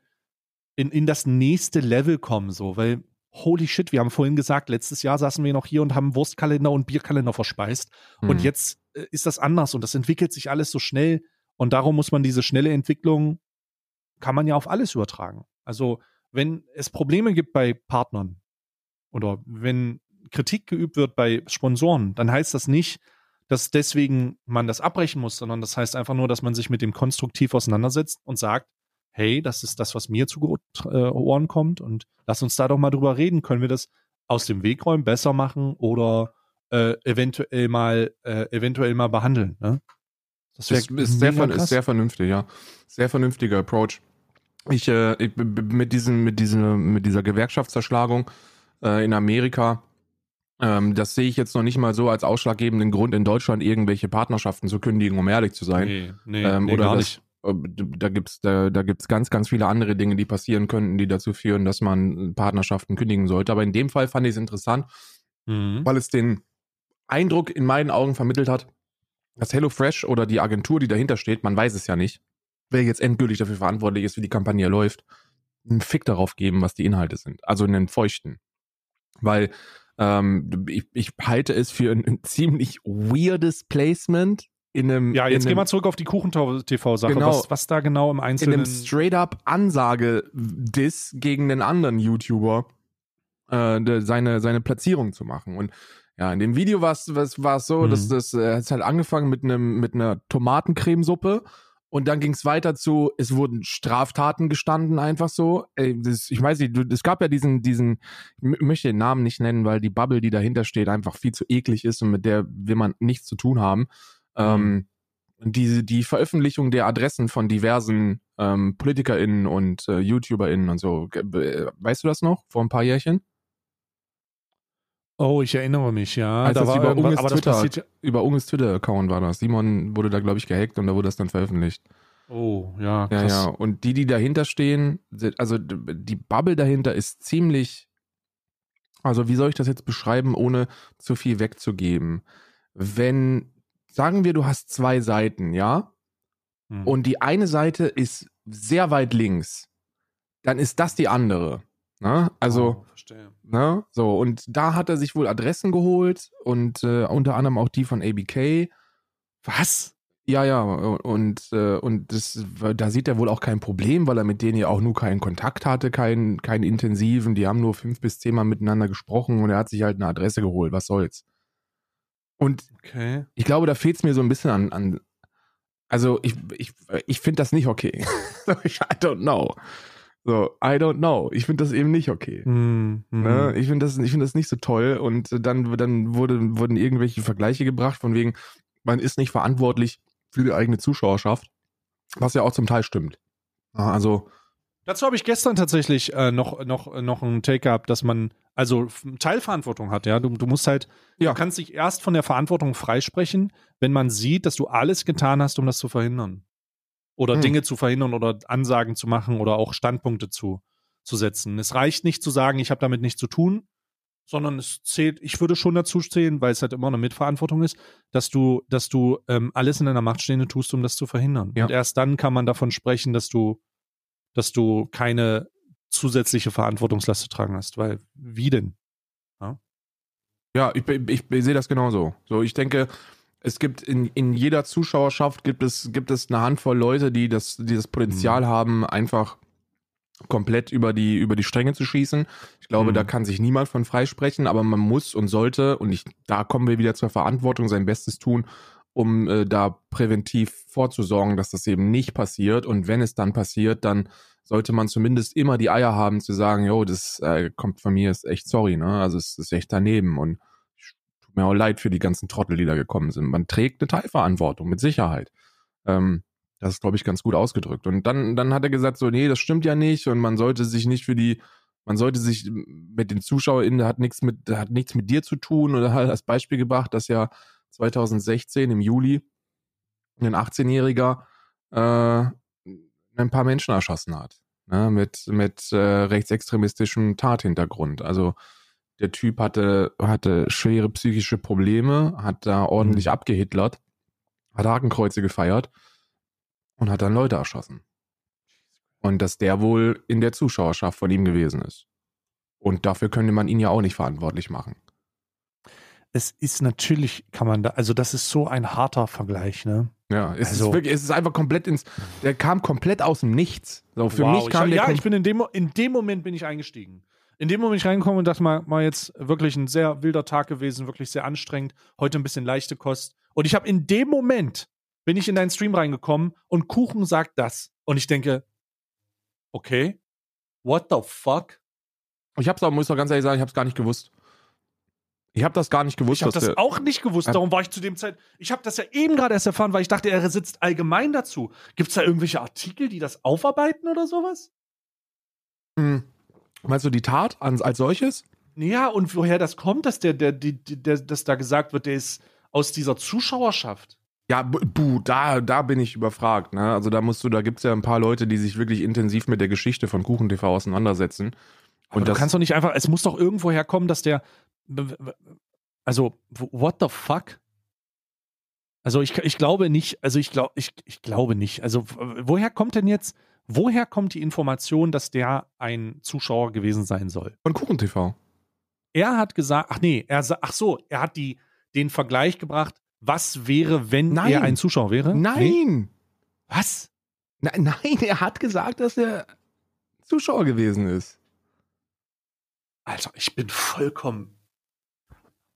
[SPEAKER 1] in, in das nächste Level kommen, so, weil holy shit, wir haben vorhin gesagt, letztes Jahr saßen wir noch hier und haben Wurstkalender und Bierkalender verspeist und
[SPEAKER 2] Hm.
[SPEAKER 1] jetzt äh, ist das anders und das entwickelt sich alles so schnell und darum muss man diese schnelle Entwicklung, kann man ja auf alles übertragen. Also wenn es Probleme gibt bei Partnern oder wenn Kritik geübt wird bei Sponsoren, dann heißt das nicht, dass deswegen man das abbrechen muss, sondern das heißt einfach nur, dass man sich mit dem konstruktiv auseinandersetzt und sagt, hey, das ist das, was mir zu äh, Ohren kommt und lass uns da doch mal drüber reden. Können wir das aus dem Weg räumen, besser machen oder äh, eventuell mal äh, eventuell mal behandeln? Ne? Das
[SPEAKER 2] Ist, ist, sehr, ist sehr vernünftig, ja. Sehr vernünftiger Approach. Ich, äh, ich mit, diesen, mit, diesen, mit dieser Gewerkschaftszerschlagung äh, in Amerika, ähm, das sehe ich jetzt noch nicht mal so als ausschlaggebenden Grund, in Deutschland irgendwelche Partnerschaften zu kündigen, um ehrlich zu sein.
[SPEAKER 1] Nee, nee,
[SPEAKER 2] Ähm,
[SPEAKER 1] nee
[SPEAKER 2] oder
[SPEAKER 1] gar
[SPEAKER 2] das-
[SPEAKER 1] nicht.
[SPEAKER 2] Äh, Da gibt's da, da gibt's ganz, ganz viele andere Dinge, die passieren könnten, die dazu führen, dass man Partnerschaften kündigen sollte. Aber in dem Fall fand ich es interessant,
[SPEAKER 1] Mhm.
[SPEAKER 2] weil es den Eindruck in meinen Augen vermittelt hat, dass HelloFresh oder die Agentur, die dahinter steht, man weiß es ja nicht, wer jetzt endgültig dafür verantwortlich ist, wie die Kampagne läuft, einen Fick darauf geben, was die Inhalte sind. Also einen feuchten. Weil ähm, ich, ich halte es für ein, ein ziemlich weirdes Placement in einem
[SPEAKER 1] Ja, jetzt
[SPEAKER 2] in
[SPEAKER 1] gehen wir
[SPEAKER 2] einem,
[SPEAKER 1] zurück auf die Kuchen-TV-Sache.
[SPEAKER 2] Genau.
[SPEAKER 1] Was, was da genau im
[SPEAKER 2] in
[SPEAKER 1] Einzelnen.
[SPEAKER 2] einem straight up Ansage-Diss gegen den anderen YouTuber. äh, de- seine, seine Platzierung zu machen. Und ja, in dem Video war es so,
[SPEAKER 1] Mhm.
[SPEAKER 2] dass das äh, hat's halt angefangen mit einem mit einer Tomatencremesuppe und dann ging es weiter zu, es wurden Straftaten gestanden, einfach so. Das, ich weiß nicht, es gab ja diesen, diesen, ich mö- möchte den Namen nicht nennen, weil die Bubble, die dahinter steht, einfach viel zu eklig ist und mit der will man nichts zu tun haben. Ähm, die, die Veröffentlichung der Adressen von diversen ähm, PolitikerInnen und äh, YouTuberInnen und so. Weißt du das noch? Vor ein paar Jährchen?
[SPEAKER 1] Oh, ich erinnere mich, ja.
[SPEAKER 2] Als das über
[SPEAKER 1] irgendwas-
[SPEAKER 2] Unges Twitter-
[SPEAKER 1] ja.
[SPEAKER 2] Über Unges Twitter-Account war das. Simon wurde da, glaube ich, gehackt und da wurde das dann veröffentlicht.
[SPEAKER 1] Oh, ja,
[SPEAKER 2] Ja,
[SPEAKER 1] krass.
[SPEAKER 2] ja. Und die, die dahinter stehen, also die Bubble dahinter ist ziemlich. Also, wie soll ich das jetzt beschreiben, ohne zu viel wegzugeben? Wenn, sagen wir, du hast zwei Seiten, ja?
[SPEAKER 1] Hm.
[SPEAKER 2] und die eine Seite ist sehr weit links, dann ist das die andere. Ne? Also,
[SPEAKER 1] oh,
[SPEAKER 2] ne? So, und da hat er sich wohl Adressen geholt und äh, unter anderem auch die von ABK.
[SPEAKER 1] Was?
[SPEAKER 2] Ja, ja, und, äh, und das, da sieht er wohl auch kein Problem, weil er mit denen ja auch nur keinen Kontakt hatte, keinen, keinen intensiven. Die haben nur fünf bis zehnmal miteinander gesprochen und er hat sich halt eine Adresse geholt. Was soll's? Und
[SPEAKER 1] Okay.
[SPEAKER 2] ich glaube, da fehlt es mir so ein bisschen an. an also ich, ich, ich finde das nicht okay. I don't know. So, I don't know. Ich finde das eben nicht okay.
[SPEAKER 1] Hm, hm.
[SPEAKER 2] Ne? Ich finde das, ich finde das nicht so toll. Und dann, dann wurde, wurden irgendwelche Vergleiche gebracht, von wegen, man ist nicht verantwortlich für die eigene Zuschauerschaft, was ja auch zum Teil stimmt. Ja, Also,
[SPEAKER 1] Dazu habe ich gestern tatsächlich äh, noch, noch, noch einen Take gehabt, dass man also Teilverantwortung hat, ja. Du, du musst halt,
[SPEAKER 2] Ja.
[SPEAKER 1] du kannst dich erst von der Verantwortung freisprechen, wenn man sieht, dass du alles getan hast, um das zu verhindern. Oder
[SPEAKER 2] Hm.
[SPEAKER 1] Dinge zu verhindern oder Ansagen zu machen oder auch Standpunkte zu, zu setzen. Es reicht nicht zu sagen, ich habe damit nichts zu tun, sondern es zählt, ich würde schon dazu zählen, weil es halt immer eine Mitverantwortung ist, dass du, dass du ähm, alles in deiner Macht Stehende tust, um das zu verhindern.
[SPEAKER 2] Ja.
[SPEAKER 1] Und erst dann kann man davon sprechen, dass du, dass du keine zusätzliche Verantwortungslast zu tragen hast. Weil, wie denn?
[SPEAKER 2] ja, ich, ich, ich sehe das genauso. So, ich denke, es gibt in, in jeder Zuschauerschaft gibt es, gibt es eine Handvoll Leute, die das, die das Potenzial
[SPEAKER 1] Mhm.
[SPEAKER 2] haben, einfach komplett über die, über die Stränge zu schießen. Ich glaube,
[SPEAKER 1] Mhm.
[SPEAKER 2] da kann sich niemand von freisprechen, aber man muss und sollte, und ich, da kommen wir wieder zur Verantwortung, sein Bestes tun, um äh, da präventiv vorzusorgen, dass das eben nicht passiert. Und wenn es dann passiert, dann sollte man zumindest immer die Eier haben zu sagen, jo, das äh, kommt von mir, ist echt sorry, ne? Also es ist echt daneben und mir auch leid für die ganzen Trottel, die da gekommen sind. Man trägt eine Teilverantwortung, mit Sicherheit. Ähm, das ist, glaube ich, ganz gut ausgedrückt. Und dann, dann hat er gesagt, so, nee, das stimmt ja nicht und man sollte sich nicht für die, man sollte sich mit den ZuschauerInnen, hat nichts mit, hat nichts mit dir zu tun oder hat als Beispiel gebracht, dass ja 2016 im Juli ein 18-Jähriger äh, ein paar Menschen erschossen hat. Ne, mit mit äh, rechtsextremistischem Tathintergrund. Also der Typ hatte, hatte schwere psychische Probleme, hat da ordentlich
[SPEAKER 1] Mhm.
[SPEAKER 2] abgehitlert, hat Hakenkreuze gefeiert und hat dann Leute erschossen. Und dass der wohl in der Zuschauerschaft von ihm gewesen ist. Und dafür könnte man ihn ja auch nicht verantwortlich machen.
[SPEAKER 1] Es ist natürlich, kann man da, also das ist so ein harter Vergleich, ne?
[SPEAKER 2] Ja, es,
[SPEAKER 1] Also-
[SPEAKER 2] ist wirklich, es ist einfach komplett ins. Der kam komplett aus dem Nichts. So, für mich kam
[SPEAKER 1] ich,
[SPEAKER 2] der.
[SPEAKER 1] Ja, ich bin in dem, in dem Moment bin ich eingestiegen. In dem Moment bin ich reingekommen und dachte mal, mal jetzt wirklich ein sehr wilder Tag gewesen, wirklich sehr anstrengend. Heute ein bisschen leichte Kost. Und ich habe in dem Moment bin ich in deinen Stream reingekommen und Kuchen sagt das. Und ich denke, okay, what the fuck?
[SPEAKER 2] ich hab's auch, muss doch ganz ehrlich sagen, ich hab's gar nicht gewusst. Ich hab das gar nicht gewusst,
[SPEAKER 1] Ich habe das auch nicht gewusst. Darum war ich zu dem Zeit. Ich habe das ja eben gerade erst erfahren, weil ich dachte, er sitzt allgemein dazu. Gibt es da irgendwelche Artikel, die das aufarbeiten oder sowas?
[SPEAKER 2] Hm. Meinst du die Tat als, als solches?
[SPEAKER 1] Ja, und woher das kommt, dass der, der, die- der, dass da gesagt wird, der ist aus dieser Zuschauerschaft.
[SPEAKER 2] Ja, bu- buh, da, da bin ich überfragt. Ne? Also da musst du, da gibt's ja ein paar Leute, die sich wirklich intensiv mit der Geschichte von KuchenTV auseinandersetzen.
[SPEAKER 1] Aber
[SPEAKER 2] Und
[SPEAKER 1] du
[SPEAKER 2] das-
[SPEAKER 1] kannst doch nicht einfach, es muss doch irgendwo herkommen, dass der. Also, what the fuck? Also ich, ich glaube nicht, also ich glaube, ich, ich glaube nicht. Also woher kommt denn jetzt, woher kommt die Information, dass der ein Zuschauer gewesen sein soll?
[SPEAKER 2] Von KuchenTV.
[SPEAKER 1] Er hat gesagt, ach nee, er ach so, er hat die, den Vergleich gebracht, was wäre, wenn
[SPEAKER 2] Nein.
[SPEAKER 1] er ein Zuschauer wäre? Nee?
[SPEAKER 2] Nein!
[SPEAKER 1] Was?
[SPEAKER 2] Na, nein, er hat gesagt, dass er Zuschauer gewesen ist.
[SPEAKER 1] Alter, ich bin vollkommen.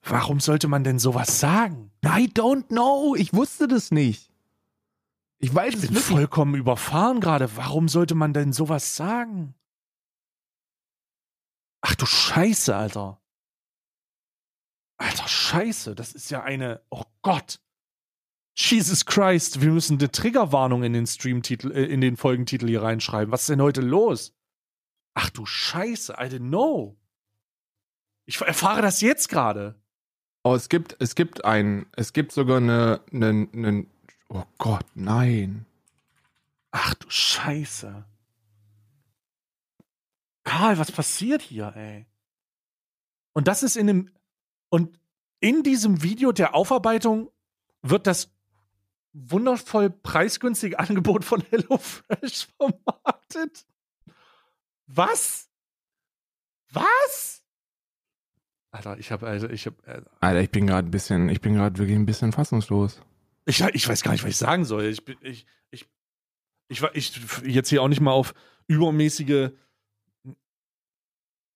[SPEAKER 1] Warum sollte man denn sowas sagen?
[SPEAKER 2] I don't know. Ich wusste das nicht. Ich weiß
[SPEAKER 1] Ich
[SPEAKER 2] es
[SPEAKER 1] bin
[SPEAKER 2] wirklich.
[SPEAKER 1] vollkommen überfahren gerade. Warum sollte man denn sowas sagen? Ach du Scheiße, Alter. Alter Scheiße, das ist ja eine. Oh Gott. Jesus Christ, wir müssen eine Triggerwarnung in den Streamtitel, äh, in den Folgentitel hier reinschreiben. Was ist denn heute los? Ach du Scheiße, I didn't know. Ich erfahre das jetzt gerade.
[SPEAKER 2] Oh, es gibt, es gibt ein, es gibt sogar eine, eine, eine oh Gott, nein.
[SPEAKER 1] Ach du Scheiße. Karl, was passiert hier, ey? Und das ist in dem. Und in diesem Video der Aufarbeitung wird das wundervoll preisgünstige Angebot von HelloFresh vermarktet. Was? Was? Alter, ich habe also ich habe äh,
[SPEAKER 2] Alter, ich bin gerade ein bisschen, ich bin gerade wirklich ein bisschen fassungslos.
[SPEAKER 1] Ich, ich weiß gar nicht, was ich sagen soll. Ich ich ich ich ich jetzt hier auch nicht mal auf übermäßige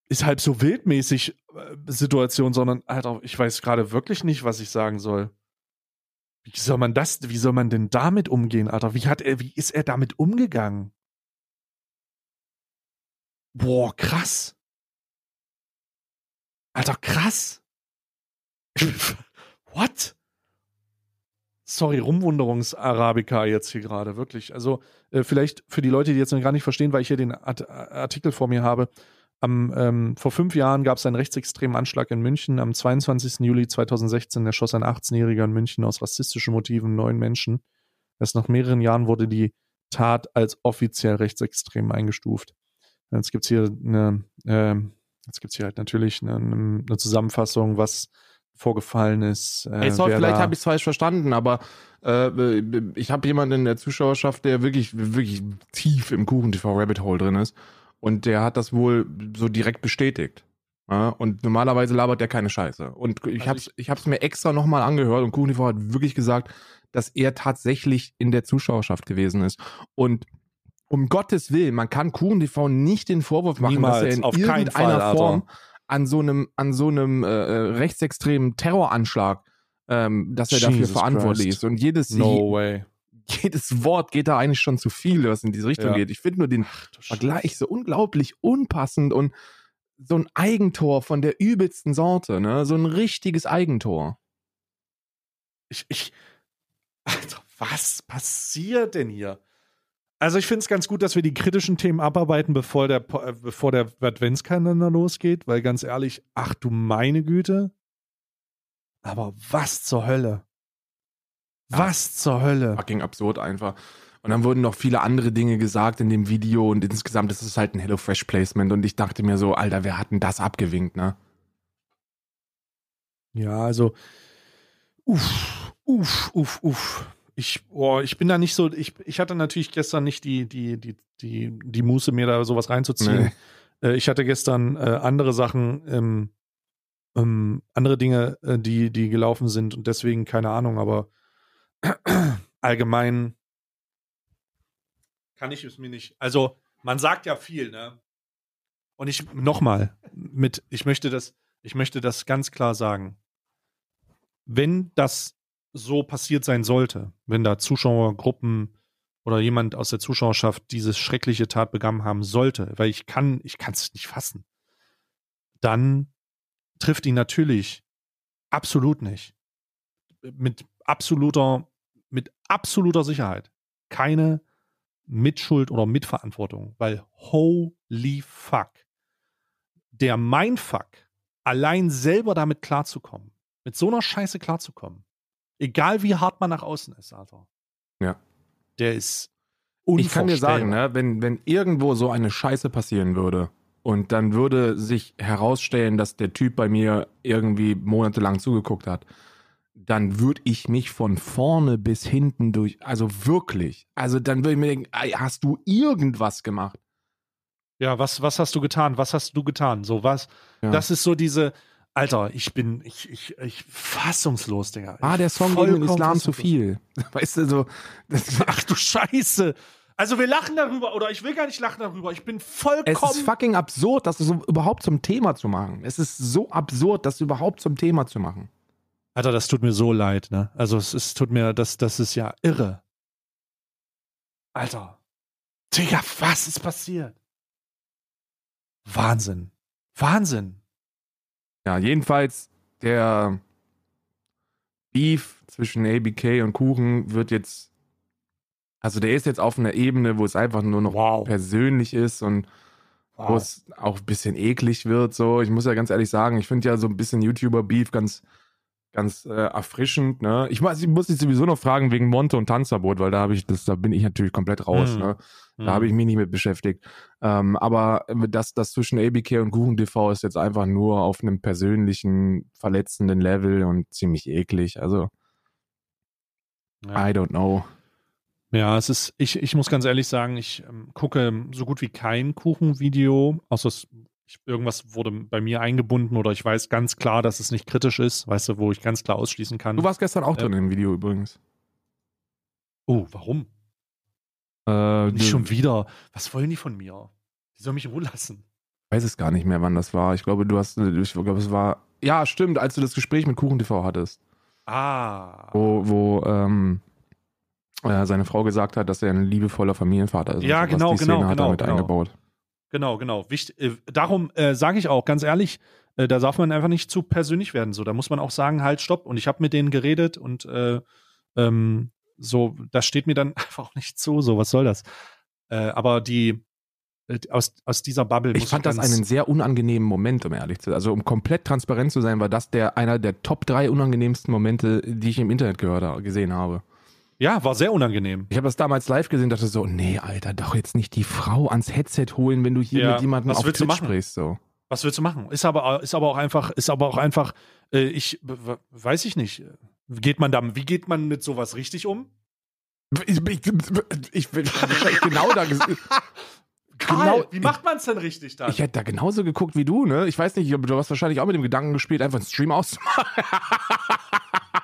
[SPEAKER 1] ist halb so wildmäßig äh, Situation, sondern Alter, ich weiß gerade wirklich nicht, was ich sagen soll. Wie soll man das, wie soll man denn damit umgehen, Alter? Wie hat er, wie ist er damit umgegangen? Boah, krass. Alter, krass. What? Sorry, Rumwunderungsarabica jetzt hier gerade, wirklich. Also, äh, vielleicht für die Leute, die jetzt noch gar nicht verstehen, weil ich hier den Art Artikel vor mir habe. Am, ähm, vor fünf Jahren gab es einen rechtsextremen Anschlag in München. Am 22. Juli 2016 erschoss ein 18-Jähriger in München aus rassistischen Motiven neun Menschen. Erst nach mehreren Jahren wurde die Tat als offiziell rechtsextrem eingestuft. Jetzt gibt es hier äh, hier halt natürlich eine, eine Zusammenfassung, was vorgefallen ist. Äh,
[SPEAKER 2] Ey, sorry, vielleicht habe ich es falsch verstanden, aber äh, ich habe jemanden in der Zuschauerschaft, der wirklich, wirklich tief im Kuchen-TV-Rabbit Hole drin ist. Und der hat das wohl so direkt bestätigt. Ja, und normalerweise labert der keine Scheiße. Und ich
[SPEAKER 1] Also
[SPEAKER 2] habe es ich hab's mir extra nochmal angehört und KuchenTV hat wirklich gesagt, dass er tatsächlich in der Zuschauerschaft gewesen ist. Und um Gottes Willen, man kann KuchenTV nicht den Vorwurf machen,
[SPEAKER 1] Niemals,
[SPEAKER 2] dass er in irgendeiner
[SPEAKER 1] Fall, Alter.
[SPEAKER 2] An so einem, an so einem äh, äh, rechtsextremen Terroranschlag, ähm, dass er dafür
[SPEAKER 1] Jesus
[SPEAKER 2] verantwortlich
[SPEAKER 1] Christ.
[SPEAKER 2] ist. Und jedes,
[SPEAKER 1] No way.
[SPEAKER 2] jedes Wort geht da eigentlich schon zu viel, was in diese Richtung
[SPEAKER 1] Ja.
[SPEAKER 2] geht. Ich finde nur den
[SPEAKER 1] Ach,
[SPEAKER 2] Vergleich so unglaublich unpassend und so ein Eigentor von der übelsten Sorte, ne? So ein richtiges Eigentor.
[SPEAKER 1] ich, ich, Alter, was passiert denn hier? Also ich finde es ganz gut, dass wir die kritischen Themen abarbeiten, bevor der, äh, bevor der Adventskalender losgeht, weil ganz ehrlich, ach du meine Güte. Aber was zur Hölle? Was zur Hölle?
[SPEAKER 2] Fucking absurd einfach. Und dann wurden noch viele andere Dinge gesagt in dem Video und insgesamt ist es halt ein HelloFresh-Placement und ich dachte mir so, Alter, wer hat denn das abgewinkt, ne?
[SPEAKER 1] Ja, also, uff, uff, uff, uff. Ich, boah, ich bin da nicht so, ich, ich hatte natürlich gestern nicht die, die, die, die, die Muße, mir da sowas reinzuziehen. Äh, ich hatte gestern äh, andere Sachen, ähm, ähm, andere Dinge, äh, die, die gelaufen sind und deswegen keine Ahnung, aber allgemein kann ich es mir nicht. Also, man sagt ja viel, ne? Und ich, nochmal, mit, ich möchte das, ich möchte das ganz klar sagen. Wenn das so passiert sein sollte, wenn da Zuschauergruppen oder jemand aus der Zuschauerschaft diese schreckliche Tat begangen haben sollte, weil ich kann, ich kann es nicht fassen, dann trifft ihn natürlich absolut nicht. Mit absoluter, mit absoluter Sicherheit keine Mitschuld oder Mitverantwortung, weil holy fuck, der Mindfuck, allein selber damit klarzukommen, mit so einer Scheiße klarzukommen, egal wie hart man nach außen ist, Alter.
[SPEAKER 2] Ja.
[SPEAKER 1] Der ist
[SPEAKER 2] Ich kann dir sagen, ne, wenn, wenn irgendwo so eine Scheiße passieren würde und dann würde sich herausstellen, dass der Typ bei mir irgendwie monatelang zugeguckt hat, dann würde ich mich von vorne bis hinten durch, also wirklich, also dann würde ich mir denken, hast du irgendwas gemacht?
[SPEAKER 1] Ja, was, was hast du getan? Was hast du getan? So was.
[SPEAKER 2] Ja.
[SPEAKER 1] Das ist so diese, Alter, ich bin, ich, ich, ich fassungslos, Digga.
[SPEAKER 2] Ah, der Song gegen den
[SPEAKER 1] vollkommen
[SPEAKER 2] Islam zu viel. Weißt du, so,
[SPEAKER 1] Ach du Scheiße. Also wir lachen darüber, oder ich will gar nicht lachen darüber. Ich bin
[SPEAKER 2] Es
[SPEAKER 1] vollkommen.
[SPEAKER 2] ist fucking absurd, das so überhaupt zum Thema zu machen. Es ist so absurd, das überhaupt zum Thema zu machen.
[SPEAKER 1] Alter, das tut mir so leid, ne? Also es ist, tut mir, das, das ist ja irre. Alter. Digga, was ist passiert? Wahnsinn. Wahnsinn.
[SPEAKER 2] Ja, jedenfalls der Beef zwischen ABK und Kuchen wird jetzt, also der ist jetzt auf einer Ebene, wo es einfach nur noch
[SPEAKER 1] Wow.
[SPEAKER 2] persönlich ist und wo es auch ein bisschen eklig wird. So, ich muss ja ganz ehrlich sagen, ich finde ja so ein bisschen YouTuber-Beef ganz, ganz äh, erfrischend. Ne? Ich, ich muss dich sowieso noch fragen wegen Monte und Tanzverbot, weil da habe ich das, da bin ich natürlich komplett raus.
[SPEAKER 1] Hm.
[SPEAKER 2] Ne?
[SPEAKER 1] Mhm.
[SPEAKER 2] Da habe ich mich nicht mit beschäftigt. Ähm, aber das, das zwischen ABK und Kuchen TV ist jetzt einfach nur auf einem persönlichen, verletzenden Level und ziemlich eklig. Also,
[SPEAKER 1] Ja.
[SPEAKER 2] I don't know.
[SPEAKER 1] Ja, es ist, ich, ich muss ganz ehrlich sagen, ich ähm, gucke so gut wie kein Kuchenvideo, außer es, ich, irgendwas wurde bei mir eingebunden oder ich weiß ganz klar, dass es nicht kritisch ist, weißt du, wo ich ganz klar ausschließen kann.
[SPEAKER 2] Du warst gestern auch
[SPEAKER 1] Ähm,
[SPEAKER 2] drin im Video übrigens.
[SPEAKER 1] oh, warum?
[SPEAKER 2] Äh,
[SPEAKER 1] Nicht schon wieder. Was wollen die von mir? Die sollen mich in Ruhe lassen.
[SPEAKER 2] Ich weiß es gar nicht mehr, wann das war. Ich glaube, du hast, ich glaube, es war, ja, stimmt, als du das Gespräch mit Kuchen TV hattest,
[SPEAKER 1] Ah.
[SPEAKER 2] wo, wo ähm, äh, seine Frau gesagt hat, dass er ein liebevoller Familienvater ist.
[SPEAKER 1] Ja, genau,
[SPEAKER 2] Die Szene
[SPEAKER 1] genau,
[SPEAKER 2] hat er
[SPEAKER 1] genau,
[SPEAKER 2] mit
[SPEAKER 1] genau.
[SPEAKER 2] eingebaut.
[SPEAKER 1] Genau, genau. Wicht, äh, darum äh, sage ich auch ganz ehrlich, äh, da darf man einfach nicht zu persönlich werden. So, da muss man auch sagen, halt, stopp. Und ich habe mit denen geredet und äh, ähm, so, das steht mir dann einfach auch nicht zu. So, was soll das? Äh, aber die äh, aus, aus dieser Bubble.
[SPEAKER 2] Ich fand das
[SPEAKER 1] ganz-
[SPEAKER 2] einen sehr unangenehmen Moment, um ehrlich zu sein. Also um komplett transparent zu sein, war das der einer der Top drei unangenehmsten Momente, die ich im Internet gehört, gesehen habe.
[SPEAKER 1] Ja, war sehr unangenehm.
[SPEAKER 2] Ich habe das damals live gesehen, dachte so, nee, Alter, doch jetzt nicht die Frau ans Headset holen, wenn du hier
[SPEAKER 1] Ja,
[SPEAKER 2] mit jemandem auf Twitch
[SPEAKER 1] machen?
[SPEAKER 2] sprichst. So.
[SPEAKER 1] Was willst du machen? Ist aber, ist aber auch einfach, ist aber auch einfach, äh, ich weiß ich nicht. Geht man da, wie geht man mit sowas richtig um?
[SPEAKER 2] Ich, ich, ich, wahrscheinlich genau da
[SPEAKER 1] Karl,
[SPEAKER 2] Genau,
[SPEAKER 1] wie macht man es denn richtig dann?
[SPEAKER 2] Ich hätte da genauso geguckt wie du, ne? Ich weiß nicht, du hast wahrscheinlich auch mit dem Gedanken gespielt, einfach einen Stream auszumachen.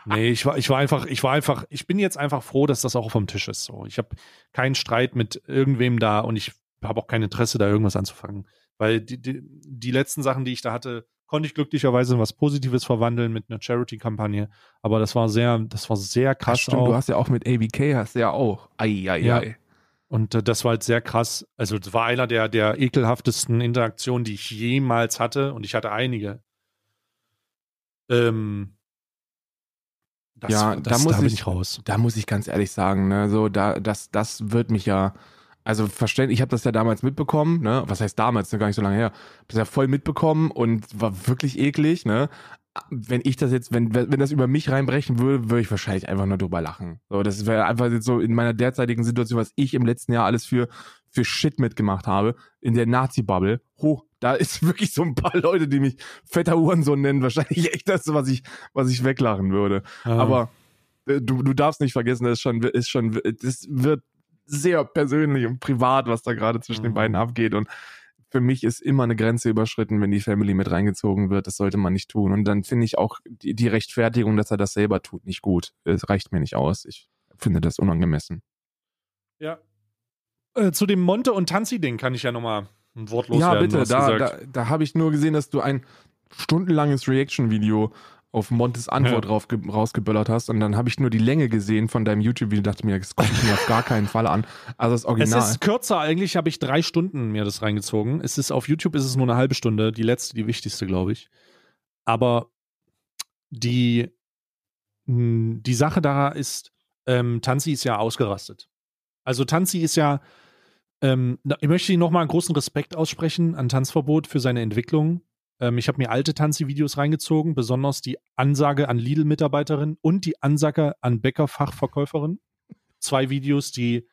[SPEAKER 1] Nee, ich war, ich war einfach, ich war einfach, ich bin jetzt einfach froh, dass das auch vom Tisch ist. So, ich habe keinen Streit mit irgendwem da und ich habe auch kein Interesse, da irgendwas anzufangen. Weil die, die, die letzten Sachen, die ich da hatte, konnte ich glücklicherweise in was Positives verwandeln mit einer Charity-Kampagne. Aber das war sehr, das war sehr krass.
[SPEAKER 2] Stimmt,
[SPEAKER 1] auch.
[SPEAKER 2] du hast ja auch mit ABK, hast du ja auch. Ei, ei,
[SPEAKER 1] Ja.
[SPEAKER 2] ei.
[SPEAKER 1] Und äh, das war halt sehr krass. Also, das war einer der, der ekelhaftesten Interaktionen, die ich jemals hatte. Und ich hatte einige. Ähm, das,
[SPEAKER 2] Ja,
[SPEAKER 1] das,
[SPEAKER 2] da muss ich-
[SPEAKER 1] ich raus.
[SPEAKER 2] Da muss ich ganz ehrlich sagen, ne, so da das das wird mich ja also verständlich, ich habe das ja damals mitbekommen, ne? Was heißt damals, ne, gar nicht so lange her. Hab das ja voll mitbekommen und war wirklich eklig, ne? Wenn ich das jetzt, wenn wenn das über mich reinbrechen würde, würde ich wahrscheinlich einfach nur drüber lachen. So, das wäre einfach jetzt so in meiner derzeitigen Situation, was ich im letzten Jahr alles für für Shit mitgemacht habe in der Nazi-Bubble. Hoch, da ist wirklich so ein paar Leute, die mich fetter Hurensohn nennen, wahrscheinlich echt das, was ich was ich weglachen würde. Aber äh, du, du darfst nicht vergessen, das ist schon, ist schon, das wird sehr persönlich und privat, was da gerade zwischen den
[SPEAKER 1] Mhm.
[SPEAKER 2] beiden abgeht. Und für mich ist immer eine Grenze überschritten, wenn die Family mit reingezogen wird. Das sollte man nicht tun. Und dann finde ich auch die, die Rechtfertigung, dass er das selber tut, nicht gut. Es reicht mir nicht aus. Ich finde das unangemessen.
[SPEAKER 1] Ja. Äh, zu dem Monte- und Tanzi-Ding kann ich ja nochmal ein Wort
[SPEAKER 2] ja,
[SPEAKER 1] loswerden.
[SPEAKER 2] bitte.
[SPEAKER 1] Du hast
[SPEAKER 2] Da, da, da habe ich nur gesehen, dass du ein stundenlanges Reaction-Video auf Montes Antwort
[SPEAKER 1] Ja.
[SPEAKER 2] rausgeböllert hast und dann habe ich nur die Länge gesehen von deinem YouTube-Video dachte mir, das gucke ich mir auf gar keinen Fall an. Also das
[SPEAKER 1] Es
[SPEAKER 2] Original.
[SPEAKER 1] ist kürzer, eigentlich habe ich drei Stunden mir das reingezogen. Es ist auf YouTube ist es nur eine halbe Stunde, die letzte, die wichtigste, glaube ich. Aber die, mh, die Sache da ist, ähm, Tanzi ist ja ausgerastet. Also Tanzi ist ja, ähm, ich möchte nochmal einen großen Respekt aussprechen an Tanzverbot für seine Entwicklung. Ähm, ich habe mir alte Tanzi-Videos reingezogen, besonders die Ansage an Lidl-Mitarbeiterin und die Ansage an Bäcker-Fachverkäuferin. Zwei Videos, die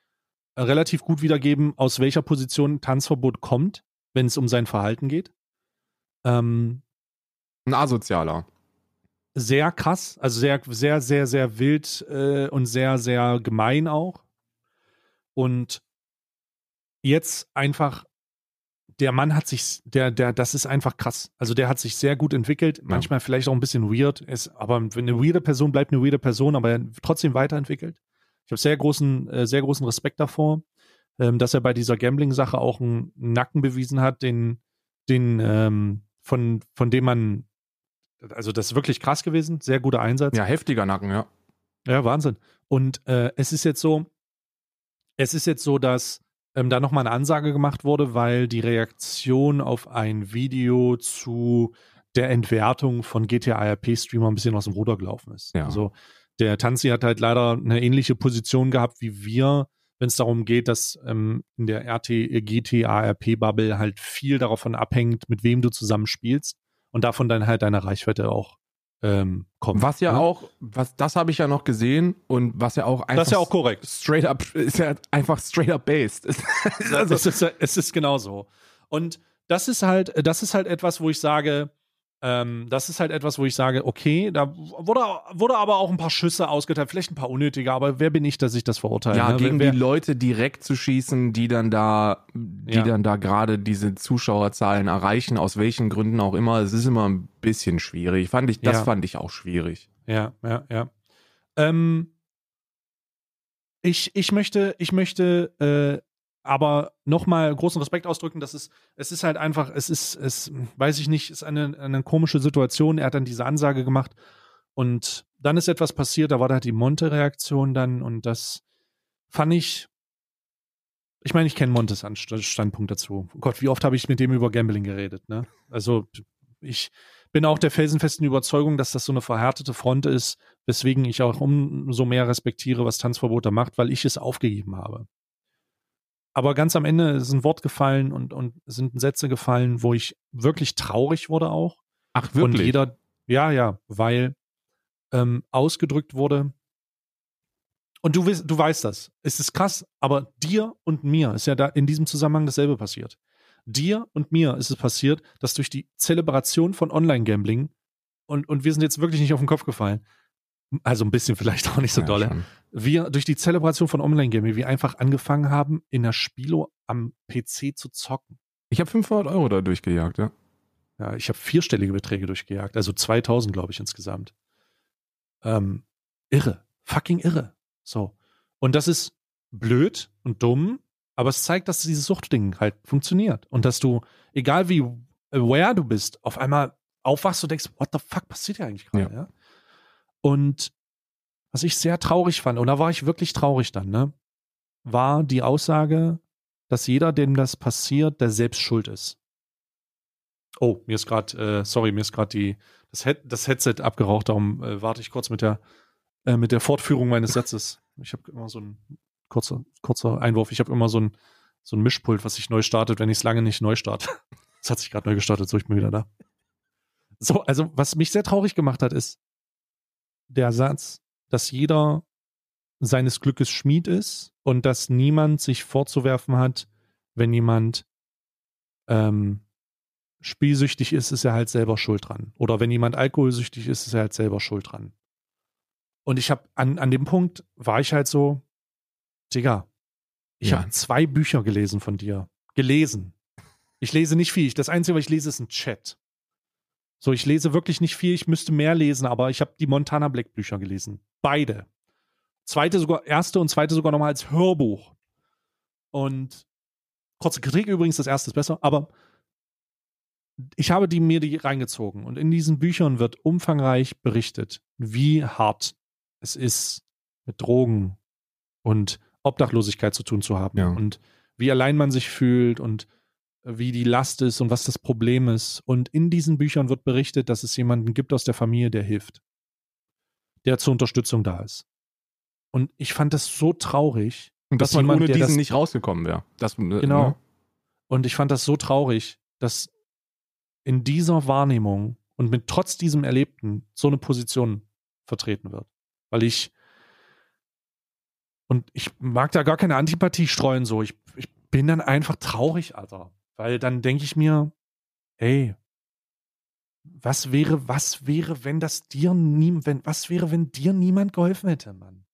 [SPEAKER 1] relativ gut wiedergeben, aus welcher Position Tanzverbot kommt, wenn es um sein Verhalten geht. Ähm,
[SPEAKER 2] ein Asozialer.
[SPEAKER 1] sehr krass, also sehr, sehr, sehr, sehr wild äh, und sehr, sehr gemein auch. Und jetzt einfach, der Mann hat sich, der, der, das ist einfach krass. Also der hat sich sehr gut entwickelt, manchmal vielleicht auch ein bisschen weird, ist, aber eine weirde Person bleibt eine weirde Person, aber trotzdem weiterentwickelt. Ich habe sehr großen, äh, sehr großen Respekt davor. ähm, dass er bei dieser Gambling-Sache auch einen Nacken bewiesen hat, den, den, ähm, von, von dem man, also das ist wirklich krass gewesen, sehr guter Einsatz.
[SPEAKER 2] Ja, heftiger Nacken, ja.
[SPEAKER 1] Ja, Wahnsinn. Und äh, es ist jetzt so, es ist jetzt so, dass ähm, da nochmal eine Ansage gemacht wurde, weil die Reaktion auf ein Video zu der Entwertung von GTA RP-Streamer ein bisschen aus dem Ruder gelaufen ist.
[SPEAKER 2] Ja.
[SPEAKER 1] Also der Tanzi hat halt leider eine ähnliche Position gehabt wie wir, wenn es darum geht, dass ähm, in der RT, GTA RP-Bubble halt viel davon abhängt, mit wem du zusammen spielst und davon dann halt deine Reichweite auch ähm, kommt.
[SPEAKER 2] Was ja
[SPEAKER 1] ne?
[SPEAKER 2] auch, was, das habe ich ja noch gesehen und was ja auch einfach
[SPEAKER 1] Das ist ja auch korrekt.
[SPEAKER 2] straight up, ist ja einfach straight up based.
[SPEAKER 1] Also, es, ist, es ist genau so. Und das ist halt, das ist halt etwas, wo ich sage, ähm, das ist halt etwas, wo ich sage, okay, da wurde, wurde aber auch ein paar Schüsse ausgeteilt, vielleicht ein paar unnötige, aber wer bin ich, dass ich das verurteile?
[SPEAKER 2] ja,
[SPEAKER 1] ne?
[SPEAKER 2] gegen
[SPEAKER 1] wer,
[SPEAKER 2] die Leute direkt zu schießen, die dann da, die
[SPEAKER 1] Ja.
[SPEAKER 2] dann da gerade diese Zuschauerzahlen erreichen, aus welchen Gründen auch immer, es ist immer ein bisschen schwierig. Fand ich, das
[SPEAKER 1] Ja.
[SPEAKER 2] fand ich auch schwierig.
[SPEAKER 1] Ja, ja, ja. Ähm, ich, ich möchte, ich möchte äh, aber nochmal großen Respekt ausdrücken, dass es, es ist halt einfach, es ist, es, weiß ich nicht, ist eine, eine komische Situation. Er hat dann diese Ansage gemacht und dann ist etwas passiert, da war da die Monte-Reaktion dann und das fand ich, ich meine, ich kenne Montes Standpunkt dazu. Oh Gott, wie oft habe ich mit dem über Gambling geredet, ne? Also ich bin auch der felsenfesten Überzeugung, dass das so eine verhärtete Front ist, weswegen ich auch umso mehr respektiere, was Tanzverbot da macht, weil ich es aufgegeben habe. Aber ganz am Ende ist ein Wort gefallen und, und sind Sätze gefallen, wo ich wirklich traurig wurde auch.
[SPEAKER 2] Ach,
[SPEAKER 1] Und jeder, ja, ja, weil ähm, ausgedrückt wurde. Und du, weißt- du weißt das. Es ist krass, aber dir und mir ist ja da in diesem Zusammenhang dasselbe passiert. Dir und mir ist es passiert, dass durch die Zelebration von Online-Gambling und, und wir sind jetzt wirklich nicht auf den Kopf gefallen. Also ein bisschen vielleicht auch nicht so
[SPEAKER 2] Ja,
[SPEAKER 1] dolle
[SPEAKER 2] schon.
[SPEAKER 1] Wir durch die Zelebration von Online-Gaming, wir einfach angefangen haben, in der Spielo am PC zu zocken.
[SPEAKER 2] Ich habe 500 Euro da durchgejagt, ja.
[SPEAKER 1] Ja, ich habe vierstellige Beträge durchgejagt, also 2000, glaube ich, insgesamt. Ähm, irre, fucking irre. So. Und das ist blöd und dumm, aber es zeigt, dass dieses Suchtding halt funktioniert und dass du, egal wie aware du bist, auf einmal aufwachst und denkst, what the fuck passiert hier eigentlich gerade? Ja. Und was ich sehr traurig fand, und da war ich wirklich traurig dann, ne, war die Aussage, dass jeder, dem das passiert, der selbst schuld ist. Oh, mir ist gerade, äh, sorry, mir ist gerade die das, Head, das Headset abgeraucht, darum äh, warte ich kurz mit der äh, mit der Fortführung meines Satzes. Ich habe immer so ein kurzer kurzer Einwurf. Ich habe immer so ein so ein Mischpult, was sich neu startet, wenn ich es lange nicht neu starte. Das hat sich gerade neu gestartet, so ich bin wieder da. So, also was mich sehr traurig gemacht hat, ist der Satz, dass jeder seines Glückes Schmied ist und dass niemand sich vorzuwerfen hat, wenn jemand ähm, spielsüchtig ist, ist er halt selber schuld dran. Oder wenn jemand alkoholsüchtig ist, ist er halt selber schuld dran. Und ich habe an, an dem Punkt war ich halt so, Digga, ich
[SPEAKER 2] Ja.
[SPEAKER 1] habe zwei Bücher gelesen von dir. Gelesen. Ich lese nicht viel. Ich- Das Einzige, was ich lese, ist ein Chat. So, ich lese wirklich nicht viel. Ich müsste mehr lesen, aber ich habe die Montana Black Bücher gelesen. Beide. Zweite sogar, erste und zweite sogar nochmal als Hörbuch. Und kurze Kritik übrigens, das erste ist besser, aber ich habe die mir die reingezogen und in diesen Büchern wird umfangreich berichtet, wie hart es ist, mit Drogen und Obdachlosigkeit zu tun zu haben
[SPEAKER 2] Ja.
[SPEAKER 1] und wie allein man sich fühlt und wie die Last ist und was das Problem ist. Und in diesen Büchern wird berichtet, dass es jemanden gibt aus der Familie, der hilft, der zur Unterstützung da ist. Und ich fand das so traurig,
[SPEAKER 2] Und dass
[SPEAKER 1] dass
[SPEAKER 2] man
[SPEAKER 1] jemand,
[SPEAKER 2] ohne diesen
[SPEAKER 1] das-
[SPEAKER 2] nicht rausgekommen wäre. Das, äh,
[SPEAKER 1] Genau.
[SPEAKER 2] ne?
[SPEAKER 1] Und ich fand das so traurig, dass in dieser Wahrnehmung und mit trotz diesem Erlebten so eine Position vertreten wird. Weil ich und ich mag da gar keine Antipathie streuen, so. Ich, ich bin dann einfach traurig, Alter. Weil dann denke ich mir, ey, was wäre, was wäre, wenn das dir nie, wenn, was wäre, wenn dir niemand geholfen hätte, Mann?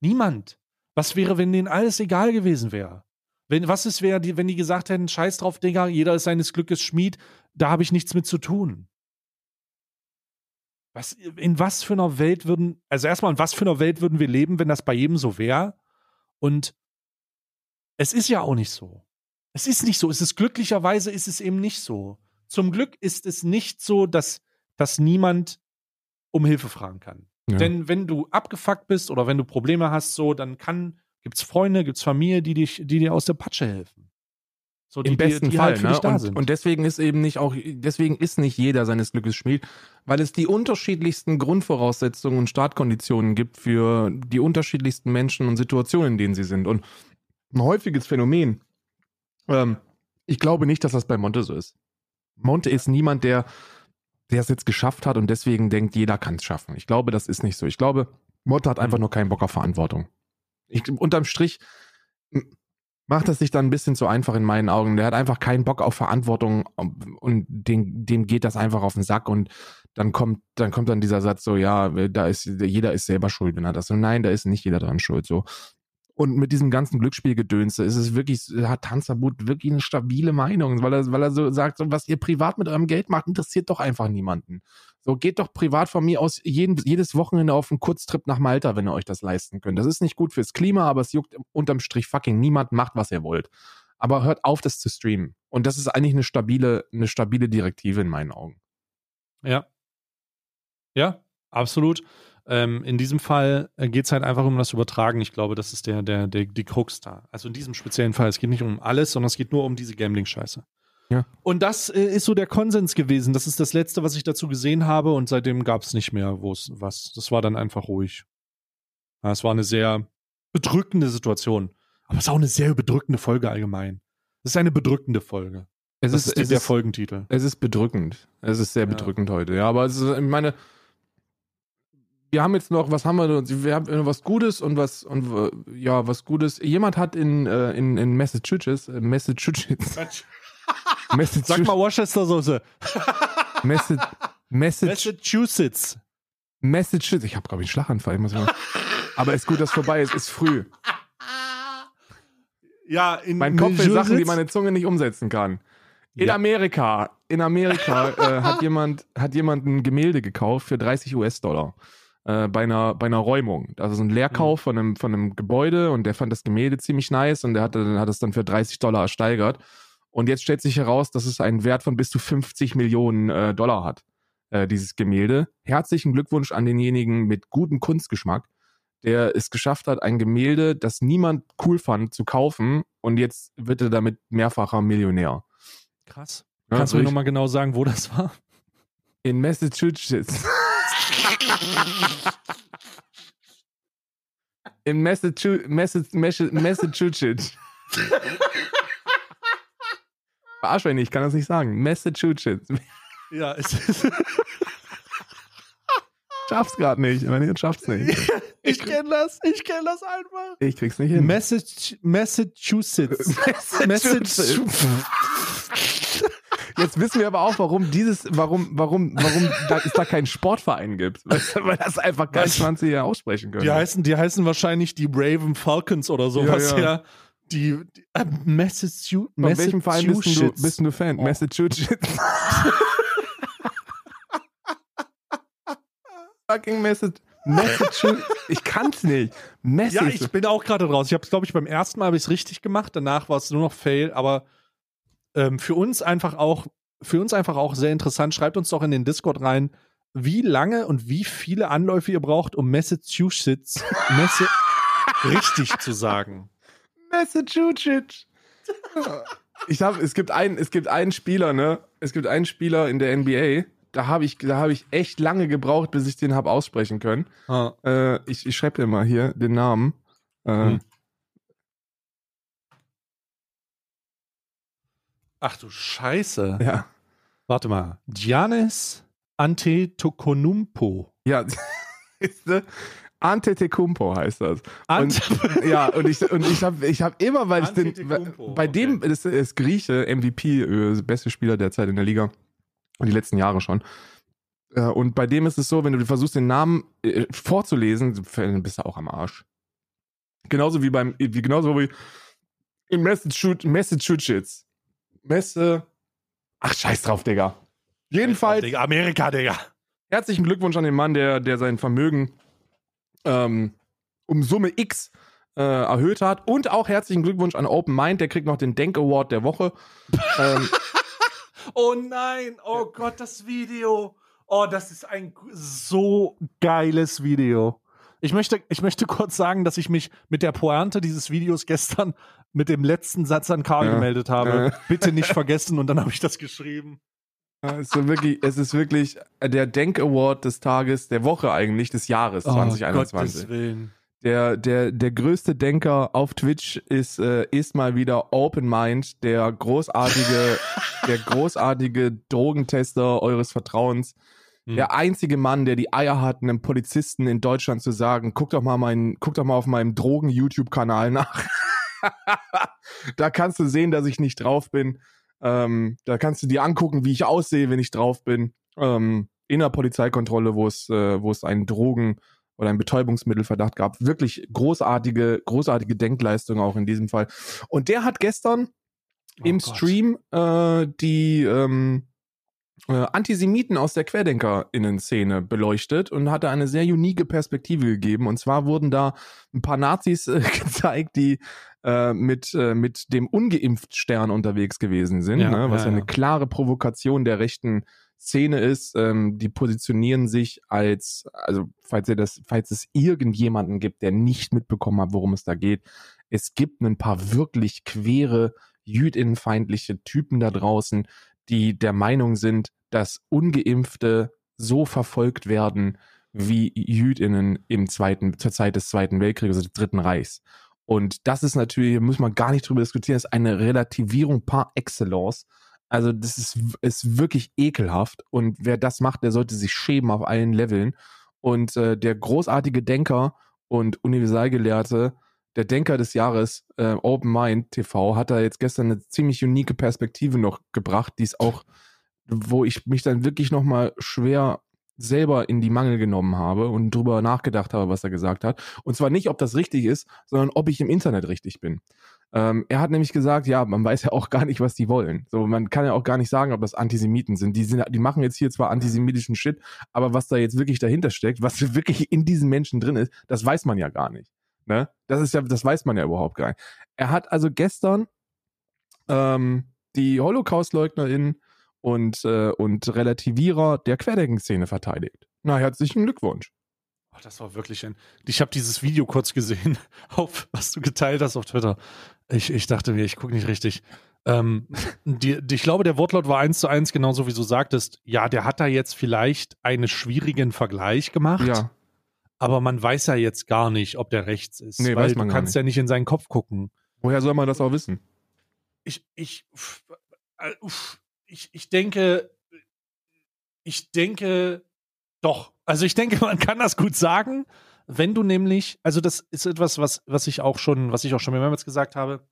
[SPEAKER 1] Niemand. Was wäre, wenn denen alles egal gewesen wäre? Wenn, was ist, wär, wenn die gesagt hätten, scheiß drauf, Digga, jeder ist seines Glückes Schmied, da habe ich nichts mit zu tun. Was, in was für einer Welt würden, also erstmal, in was für einer Welt würden wir leben, wenn das bei jedem so wäre? Und Es ist ja auch nicht so. Es ist nicht so. Es ist glücklicherweise ist es eben nicht so. Zum Glück ist es nicht so, dass, dass niemand um Hilfe fragen kann.
[SPEAKER 2] Ja.
[SPEAKER 1] Denn wenn du abgefuckt bist oder wenn du Probleme hast, so, dann kann, gibt's Freunde, gibt's Familie, die dich, die dir aus der Patsche helfen. So, die,
[SPEAKER 2] Im besten
[SPEAKER 1] die, die
[SPEAKER 2] Fall,
[SPEAKER 1] halt für
[SPEAKER 2] ne?
[SPEAKER 1] dich da
[SPEAKER 2] und,
[SPEAKER 1] sind.
[SPEAKER 2] und deswegen ist eben nicht auch, deswegen ist nicht jeder seines Glückes Schmied, weil es die unterschiedlichsten Grundvoraussetzungen und Startkonditionen gibt für die unterschiedlichsten Menschen und Situationen, in denen sie sind. Und ein häufiges Phänomen, ähm, ich glaube nicht, dass das bei Monte so ist. Monte ist niemand, der der es jetzt geschafft hat und deswegen denkt, jeder kann es schaffen. Ich glaube, das ist nicht so. Ich glaube, Monte hat einfach
[SPEAKER 1] Mhm.
[SPEAKER 2] nur keinen Bock auf Verantwortung. Ich, unterm Strich macht es sich dann ein bisschen zu einfach in meinen Augen. Der hat einfach keinen Bock auf Verantwortung und dem, dem geht das einfach auf den Sack und dann kommt, dann kommt dann dieser Satz so, ja, da ist, jeder ist selber schuld, wenn er das so. Nein, da ist nicht jeder dran schuld, so. Und mit diesem ganzen Glücksspielgedönse ist es wirklich, hat Tanzverbot wirklich eine stabile Meinung, weil er, weil er so sagt, so, was ihr privat mit eurem Geld macht, interessiert doch einfach niemanden. So, geht doch privat von mir aus jeden, jedes Wochenende auf einen Kurztrip nach Malta, wenn ihr euch das leisten könnt. Das ist nicht gut fürs Klima, aber es juckt unterm Strich fucking niemand, macht, was ihr wollt. Aber hört auf, das zu streamen. Und das ist eigentlich eine stabile, eine stabile Direktive in meinen Augen.
[SPEAKER 1] Ja. Ja, absolut. Ähm, in diesem Fall geht es halt einfach um das Übertragen. Ich glaube, das ist der, der, der, die Krux da. Also in diesem speziellen Fall. Es geht nicht um alles, sondern es geht nur um diese Gambling-Scheiße.
[SPEAKER 2] Ja.
[SPEAKER 1] Und das äh, ist so der Konsens gewesen. Das ist das Letzte, was ich dazu gesehen habe. Und seitdem gab es nicht mehr, was. Das war dann einfach ruhig. Ja, es war eine sehr bedrückende Situation. Aber es ist auch eine sehr bedrückende Folge allgemein. Es ist eine bedrückende Folge.
[SPEAKER 2] Es
[SPEAKER 1] Das ist,
[SPEAKER 2] es
[SPEAKER 1] der Folgentitel.
[SPEAKER 2] Es ist bedrückend. Es ist sehr
[SPEAKER 1] Ja.
[SPEAKER 2] bedrückend heute. Ja, aber es ist, ich meine, wir haben jetzt noch, was haben wir? denn? Wir haben was Gutes und was und äh, ja, was Gutes. Jemand hat in äh, in, in Massachusetts, äh, Massachusetts,
[SPEAKER 1] Sag
[SPEAKER 2] Massachusetts,
[SPEAKER 1] mal Worcester-Soße.
[SPEAKER 2] Massa- Massachusetts,
[SPEAKER 1] Massachusetts.
[SPEAKER 2] Massachusetts. Ich habe glaube ich einen Schlaganfall. Ich muss mal, aber ist gut, dass vorbei ist. Ist früh.
[SPEAKER 1] Ja, in
[SPEAKER 2] Mein Kopf will Sachen, die meine Zunge nicht umsetzen kann. In
[SPEAKER 1] Ja.
[SPEAKER 2] Amerika, in Amerika äh, hat jemand hat jemand ein Gemälde gekauft für 30 US-Dollar äh, bei einer bei einer Räumung. Also so ein Leerkauf von einem von einem Gebäude und der fand das Gemälde ziemlich nice und der hat dann hat es dann für 30 Dollar ersteigert. Und jetzt stellt sich heraus, dass es einen Wert von bis zu 50 Millionen äh, Dollar hat. Äh, dieses Gemälde. Herzlichen Glückwunsch an denjenigen mit gutem Kunstgeschmack, der es geschafft hat, ein Gemälde, das niemand cool fand, zu kaufen und jetzt wird er damit mehrfacher Millionär.
[SPEAKER 1] Krass.
[SPEAKER 2] Ja,
[SPEAKER 1] Kannst du mir
[SPEAKER 2] durch-
[SPEAKER 1] nochmal genau sagen, wo das war?
[SPEAKER 2] In Massachusetts. In Massachusetts. Massachusetts. Verarsch mich nicht, ich kann das nicht sagen. Massachusetts.
[SPEAKER 1] Ja, es ist.
[SPEAKER 2] Schaff's gerade nicht. Meine jetzt schafft's nicht.
[SPEAKER 1] ich kenne das. Ich kenne das einfach.
[SPEAKER 2] Ich krieg's nicht hin.
[SPEAKER 1] Massach Massachusetts.
[SPEAKER 2] Massachusetts. Jetzt wissen wir aber auch, warum dieses, warum, warum, warum da, es da keinen Sportverein gibt. Weil, das einfach kein
[SPEAKER 1] Was?
[SPEAKER 2] 20er aussprechen können.
[SPEAKER 1] Die heißen, die heißen wahrscheinlich die Raven Falcons oder sowas,
[SPEAKER 2] Ja,
[SPEAKER 1] ja.
[SPEAKER 2] ja.
[SPEAKER 1] Die, die äh, Massachusetts.
[SPEAKER 2] Von welchem Verein bist du, bist du Fan?
[SPEAKER 1] Oh.
[SPEAKER 2] Massachusetts. Fucking Massachusetts. Massachusetts. Ich kann's nicht.
[SPEAKER 1] Ja,
[SPEAKER 2] Massachusetts.
[SPEAKER 1] ich bin auch gerade raus. Ich habe es, glaube ich, beim ersten Mal habe ich es richtig gemacht. Danach war es nur noch Fail. Aber ähm, für uns einfach auch, für uns einfach auch sehr interessant. Schreibt uns doch in den Discord rein, wie lange und wie viele Anläufe ihr braucht, um Massachusetts Messe richtig zu sagen.
[SPEAKER 2] Massachusetts. Ich habe, es gibt einen, es gibt einen Spieler, ne? Es gibt einen Spieler in der NBA. Da habe ich, da habe ich echt lange gebraucht, bis ich den habe aussprechen können.
[SPEAKER 1] Ah,
[SPEAKER 2] Äh, ich ich schreibe dir mal hier den Namen. Äh,
[SPEAKER 1] Hm. Ach du Scheiße.
[SPEAKER 2] Ja,
[SPEAKER 1] Warte mal. Giannis Antetokounmpo.
[SPEAKER 2] ja. Ne? Antetokounmpo heißt das.
[SPEAKER 1] Ant
[SPEAKER 2] Ja, und ich, und ich habe ich hab immer, weil ich den, bei dem
[SPEAKER 1] okay.
[SPEAKER 2] ist, ist Grieche, MVP, äh, beste Spieler derzeit in der Liga. Und die letzten Jahre schon. Äh, Und bei dem ist es so, wenn du versuchst, den Namen äh, vorzulesen, dann bist du auch am Arsch. Genauso wie beim, genauso wie in Massachusetts. Massachusetts. Messe. Ach, scheiß drauf, Digga. Jedenfalls,
[SPEAKER 1] Digga, Amerika, Digga.
[SPEAKER 2] herzlichen Glückwunsch an den Mann, der, der sein Vermögen ähm, um Summe X äh, erhöht hat. Und auch herzlichen Glückwunsch an Open Mind, der kriegt noch den Denk Award der Woche. ähm,
[SPEAKER 1] Oh nein, oh Gott, das Video. Oh, das ist ein so geiles Video. Ich möchte, ich möchte kurz sagen, dass ich mich mit der Pointe dieses Videos gestern mit dem letzten Satz an Karl
[SPEAKER 2] Ja.
[SPEAKER 1] gemeldet habe.
[SPEAKER 2] Ja.
[SPEAKER 1] Bitte nicht vergessen und dann habe ich das geschrieben.
[SPEAKER 2] Ja, es, ist wirklich, es ist wirklich der Denk Award des Tages, der Woche eigentlich, des Jahres
[SPEAKER 1] Oh,
[SPEAKER 2] 2021.
[SPEAKER 1] Gottes Willen.
[SPEAKER 2] der, der, der größte Denker auf Twitch ist, äh, ist mal wieder Open Mind, der großartige, der großartige Drogentester eures Vertrauens.
[SPEAKER 1] Hm.
[SPEAKER 2] Der einzige Mann, der die Eier hat, einem Polizisten in Deutschland zu sagen, guck doch mal meinen, guck doch mal auf meinem Drogen-YouTube-Kanal nach. da kannst du sehen, dass ich nicht drauf bin. Ähm, da kannst du dir angucken, wie ich aussehe, wenn ich drauf bin. Ähm, in der Polizeikontrolle, wo es, äh, wo es einen Drogen- oder einen Betäubungsmittelverdacht gab. Wirklich großartige, großartige Denkleistung auch in diesem Fall. Und der hat gestern im
[SPEAKER 1] Oh Gott.
[SPEAKER 2] Stream äh, die ähm, äh, Antisemiten aus der Querdenkerinnen-Szene beleuchtet und hatte eine sehr unique Perspektive gegeben. Und zwar wurden da ein paar Nazis äh, gezeigt, die äh, mit, äh, mit dem Ungeimpft-Stern unterwegs gewesen sind,
[SPEAKER 1] Ja,
[SPEAKER 2] ne? was
[SPEAKER 1] ja,
[SPEAKER 2] ja, eine klare Provokation der rechten Szene ist. Ähm, die positionieren sich als, also falls ihr das, falls es irgendjemanden gibt, der nicht mitbekommen hat, worum es da geht, es gibt ein paar wirklich quere, jüdinnenfeindliche Typen da draußen, die der Meinung sind, dass Ungeimpfte so verfolgt werden wie Jüdinnen im zweiten, zur Zeit des Zweiten Weltkrieges, also des Dritten Reichs. Und das ist natürlich, muss man gar nicht drüber diskutieren, ist eine Relativierung par excellence. Also das ist, ist wirklich ekelhaft. Und wer das macht, der sollte sich schämen auf allen Leveln. Und äh, der großartige Denker und Universalgelehrte, der Denker des Jahres, äh, Open Mind TV, hat da jetzt gestern eine ziemlich unique Perspektive noch gebracht, die ist auch, wo ich mich dann wirklich nochmal schwer selber in die Mangel genommen habe und drüber nachgedacht habe, was er gesagt hat. Und zwar nicht, ob das richtig ist, sondern ob ich im Internet richtig bin. Ähm, er hat nämlich gesagt, ja, man weiß ja auch gar nicht, was die wollen. So, man kann ja auch gar nicht sagen, ob das Antisemiten sind. Die sind, die machen jetzt hier zwar antisemitischen Shit, aber was da jetzt wirklich dahinter steckt, was wirklich in diesen Menschen drin ist, das weiß man ja gar nicht. Ne? Das ist ja, das weiß man ja überhaupt gar nicht. Er hat also gestern ähm, die Holocaust-LeugnerInnen und, äh, und Relativierer der Querdenken-Szene verteidigt. Na, herzlichen Glückwunsch.
[SPEAKER 1] Oh, das war wirklich ein. Ich habe dieses Video kurz gesehen, auf, was du geteilt hast auf Twitter. Ich, ich dachte mir, ich gucke nicht richtig. Ähm, die, die, ich glaube, der Wortlaut war eins zu eins, genauso wie du sagtest. Ja, der hat da jetzt vielleicht einen schwierigen Vergleich gemacht,
[SPEAKER 2] Ja,
[SPEAKER 1] aber man weiß ja jetzt gar nicht, ob der rechts ist.
[SPEAKER 2] Nee,
[SPEAKER 1] weil
[SPEAKER 2] weiß man
[SPEAKER 1] du kannst ja nicht in seinen Kopf gucken.
[SPEAKER 2] woher soll man das auch wissen?
[SPEAKER 1] ich, ich, äh, ich, ich denke, ich denke, doch. Also ich denke, man kann das gut sagen, wenn du nämlich, also das ist etwas, was, was ich auch schon, was ich auch schon mehrmals gesagt habe.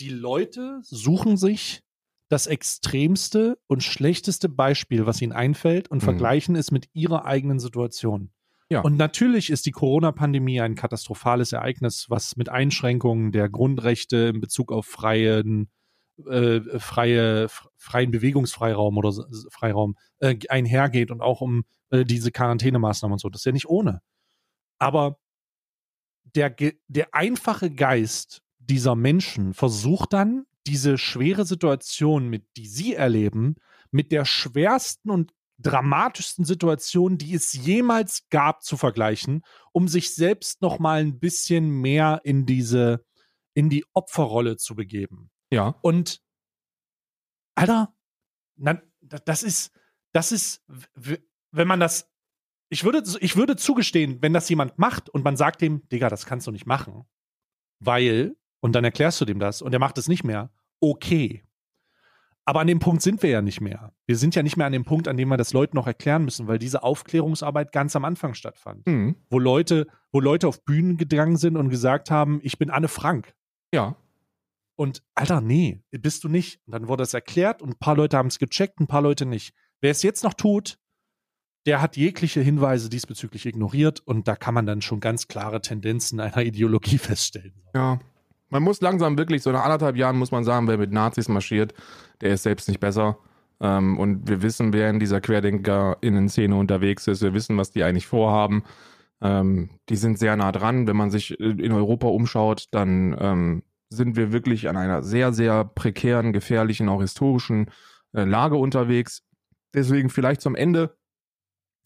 [SPEAKER 1] Die Leute suchen sich das extremste und schlechteste Beispiel, was ihnen einfällt, und
[SPEAKER 2] Mhm.
[SPEAKER 1] vergleichen es mit ihrer eigenen Situation.
[SPEAKER 2] Ja.
[SPEAKER 1] Und natürlich ist die Corona-Pandemie ein katastrophales Ereignis, was mit Einschränkungen der Grundrechte in Bezug auf freien, äh, freie, freien Bewegungsfreiraum oder Freiraum äh, einhergeht und auch um äh, diese Quarantänemaßnahmen und so. Das ist ja nicht ohne. Aber der, der einfache Geist dieser Menschen versucht dann, diese schwere Situation, mit die sie erleben, mit der schwersten und dramatischsten Situation, die es jemals gab, zu vergleichen, um sich selbst noch mal ein bisschen mehr in diese in die Opferrolle zu begeben.
[SPEAKER 2] Ja.
[SPEAKER 1] Und Alter, na, da- das ist das ist wenn man das ich würde ich würde zugestehen, wenn das jemand macht und man sagt dem, Digga, das kannst du nicht machen, weil und dann erklärst du dem das und er macht es nicht mehr. Okay. Aber an dem Punkt sind wir ja nicht mehr. Wir sind ja nicht mehr an dem Punkt, an dem wir das Leuten noch erklären müssen, weil diese Aufklärungsarbeit ganz am Anfang stattfand.
[SPEAKER 2] Mhm.
[SPEAKER 1] Wo Leute, wo Leute auf Bühnen gegangen sind und gesagt haben, ich bin Anne Frank.
[SPEAKER 2] Ja.
[SPEAKER 1] Und Alter, nee, bist du nicht. Und dann wurde das erklärt und ein paar Leute haben es gecheckt, ein paar Leute nicht. Wer es jetzt noch tut, der hat jegliche Hinweise diesbezüglich ignoriert und da kann man dann schon ganz klare Tendenzen einer Ideologie feststellen.
[SPEAKER 2] Ja. Man muss langsam wirklich, so nach anderthalb Jahren muss man sagen, wer mit Nazis marschiert, der ist selbst nicht besser. Ähm, und wir wissen, wer in dieser Querdenker-Innen-Szene unterwegs ist. Wir wissen, was die eigentlich vorhaben. Ähm, die sind sehr nah dran. Wenn man sich äh, in Europa umschaut, dann ähm, sind wir wirklich an einer sehr, sehr prekären, gefährlichen, auch historischen äh, Lage unterwegs. Deswegen vielleicht zum Ende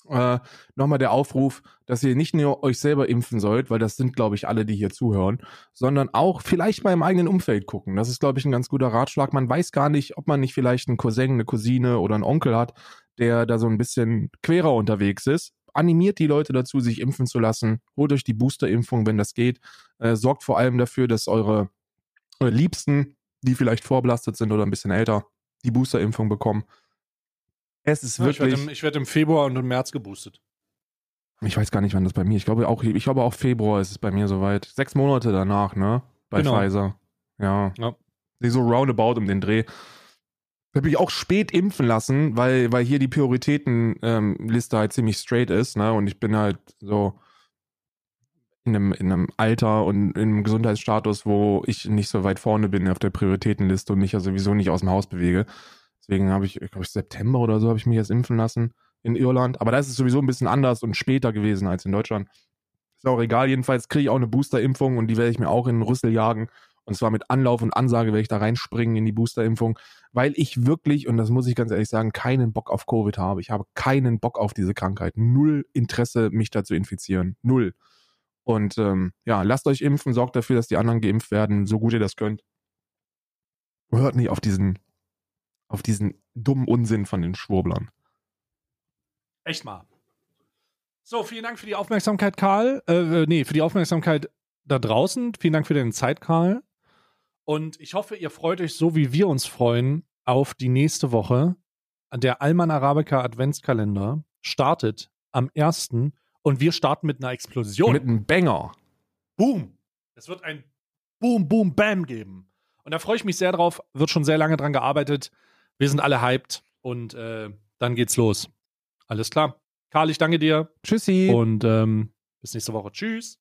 [SPEAKER 2] äh, nochmal der Aufruf, dass ihr nicht nur euch selber impfen sollt, weil das sind, glaube ich, alle, die hier zuhören, sondern auch vielleicht mal im eigenen Umfeld gucken. Das ist, glaube ich, ein ganz guter Ratschlag. Man weiß gar nicht, ob man nicht vielleicht einen Cousin, eine Cousine oder einen Onkel hat, der da so ein bisschen querer unterwegs ist. Animiert die Leute dazu, sich impfen zu lassen. Holt euch die Boosterimpfung, wenn das geht. Äh, sorgt vor allem dafür, dass eure, eure Liebsten, die vielleicht vorbelastet sind oder ein bisschen älter, die Boosterimpfung bekommen. Es ist
[SPEAKER 1] Ja, ich
[SPEAKER 2] wirklich.
[SPEAKER 1] werde im, werd im Februar und im März geboostet.
[SPEAKER 2] Ich weiß gar nicht, wann das bei mir. Ich glaube auch, ich glaube auch Februar ist es bei mir soweit. Sechs Monate danach, ne? Bei
[SPEAKER 1] Genau.
[SPEAKER 2] Pfizer. Ja.
[SPEAKER 1] Ja.
[SPEAKER 2] So roundabout um den Dreh. Bin ich auch spät impfen lassen, weil, weil hier die Prioritätenliste ähm, halt ziemlich straight ist, ne? Und ich bin halt so in einem, in einem Alter und in einem Gesundheitsstatus, wo ich nicht so weit vorne bin auf der Prioritätenliste und mich ja sowieso nicht aus dem Haus bewege. Deswegen habe ich, glaube ich, September oder so habe ich mich jetzt impfen lassen in Irland. Aber da ist es sowieso ein bisschen anders und später gewesen als in Deutschland. Ist auch egal. Jedenfalls kriege ich auch eine Boosterimpfung und die werde ich mir auch in den Rüssel jagen. Und zwar mit Anlauf und Ansage werde ich da reinspringen in die Boosterimpfung, weil ich wirklich, und das muss ich ganz ehrlich sagen, keinen Bock auf Covid habe. Ich habe keinen Bock auf diese Krankheit. Null Interesse, mich da zu infizieren. Null. Und ähm, ja, lasst euch impfen, sorgt dafür, dass die anderen geimpft werden, so gut ihr das könnt. Hört nicht auf diesen, auf diesen dummen Unsinn von den Schwurblern.
[SPEAKER 1] Echt mal. So, vielen Dank für die Aufmerksamkeit, Karl. Äh, nee, für die Aufmerksamkeit da draußen. Vielen Dank für deine Zeit, Karl. Und ich hoffe, ihr freut euch so, wie wir uns freuen, auf die nächste Woche. Der Alman Arabica Adventskalender startet am 1. und wir starten mit einer Explosion.
[SPEAKER 2] Mit einem Banger.
[SPEAKER 1] Boom. Es wird ein Boom, Boom, Bam geben. Und da freue ich mich sehr drauf. Wird schon sehr lange dran gearbeitet. Wir sind alle hyped und äh, dann geht's los. Alles klar. Karl, ich danke dir
[SPEAKER 2] Tschüssi.
[SPEAKER 1] und ähm, bis nächste Woche. Tschüss.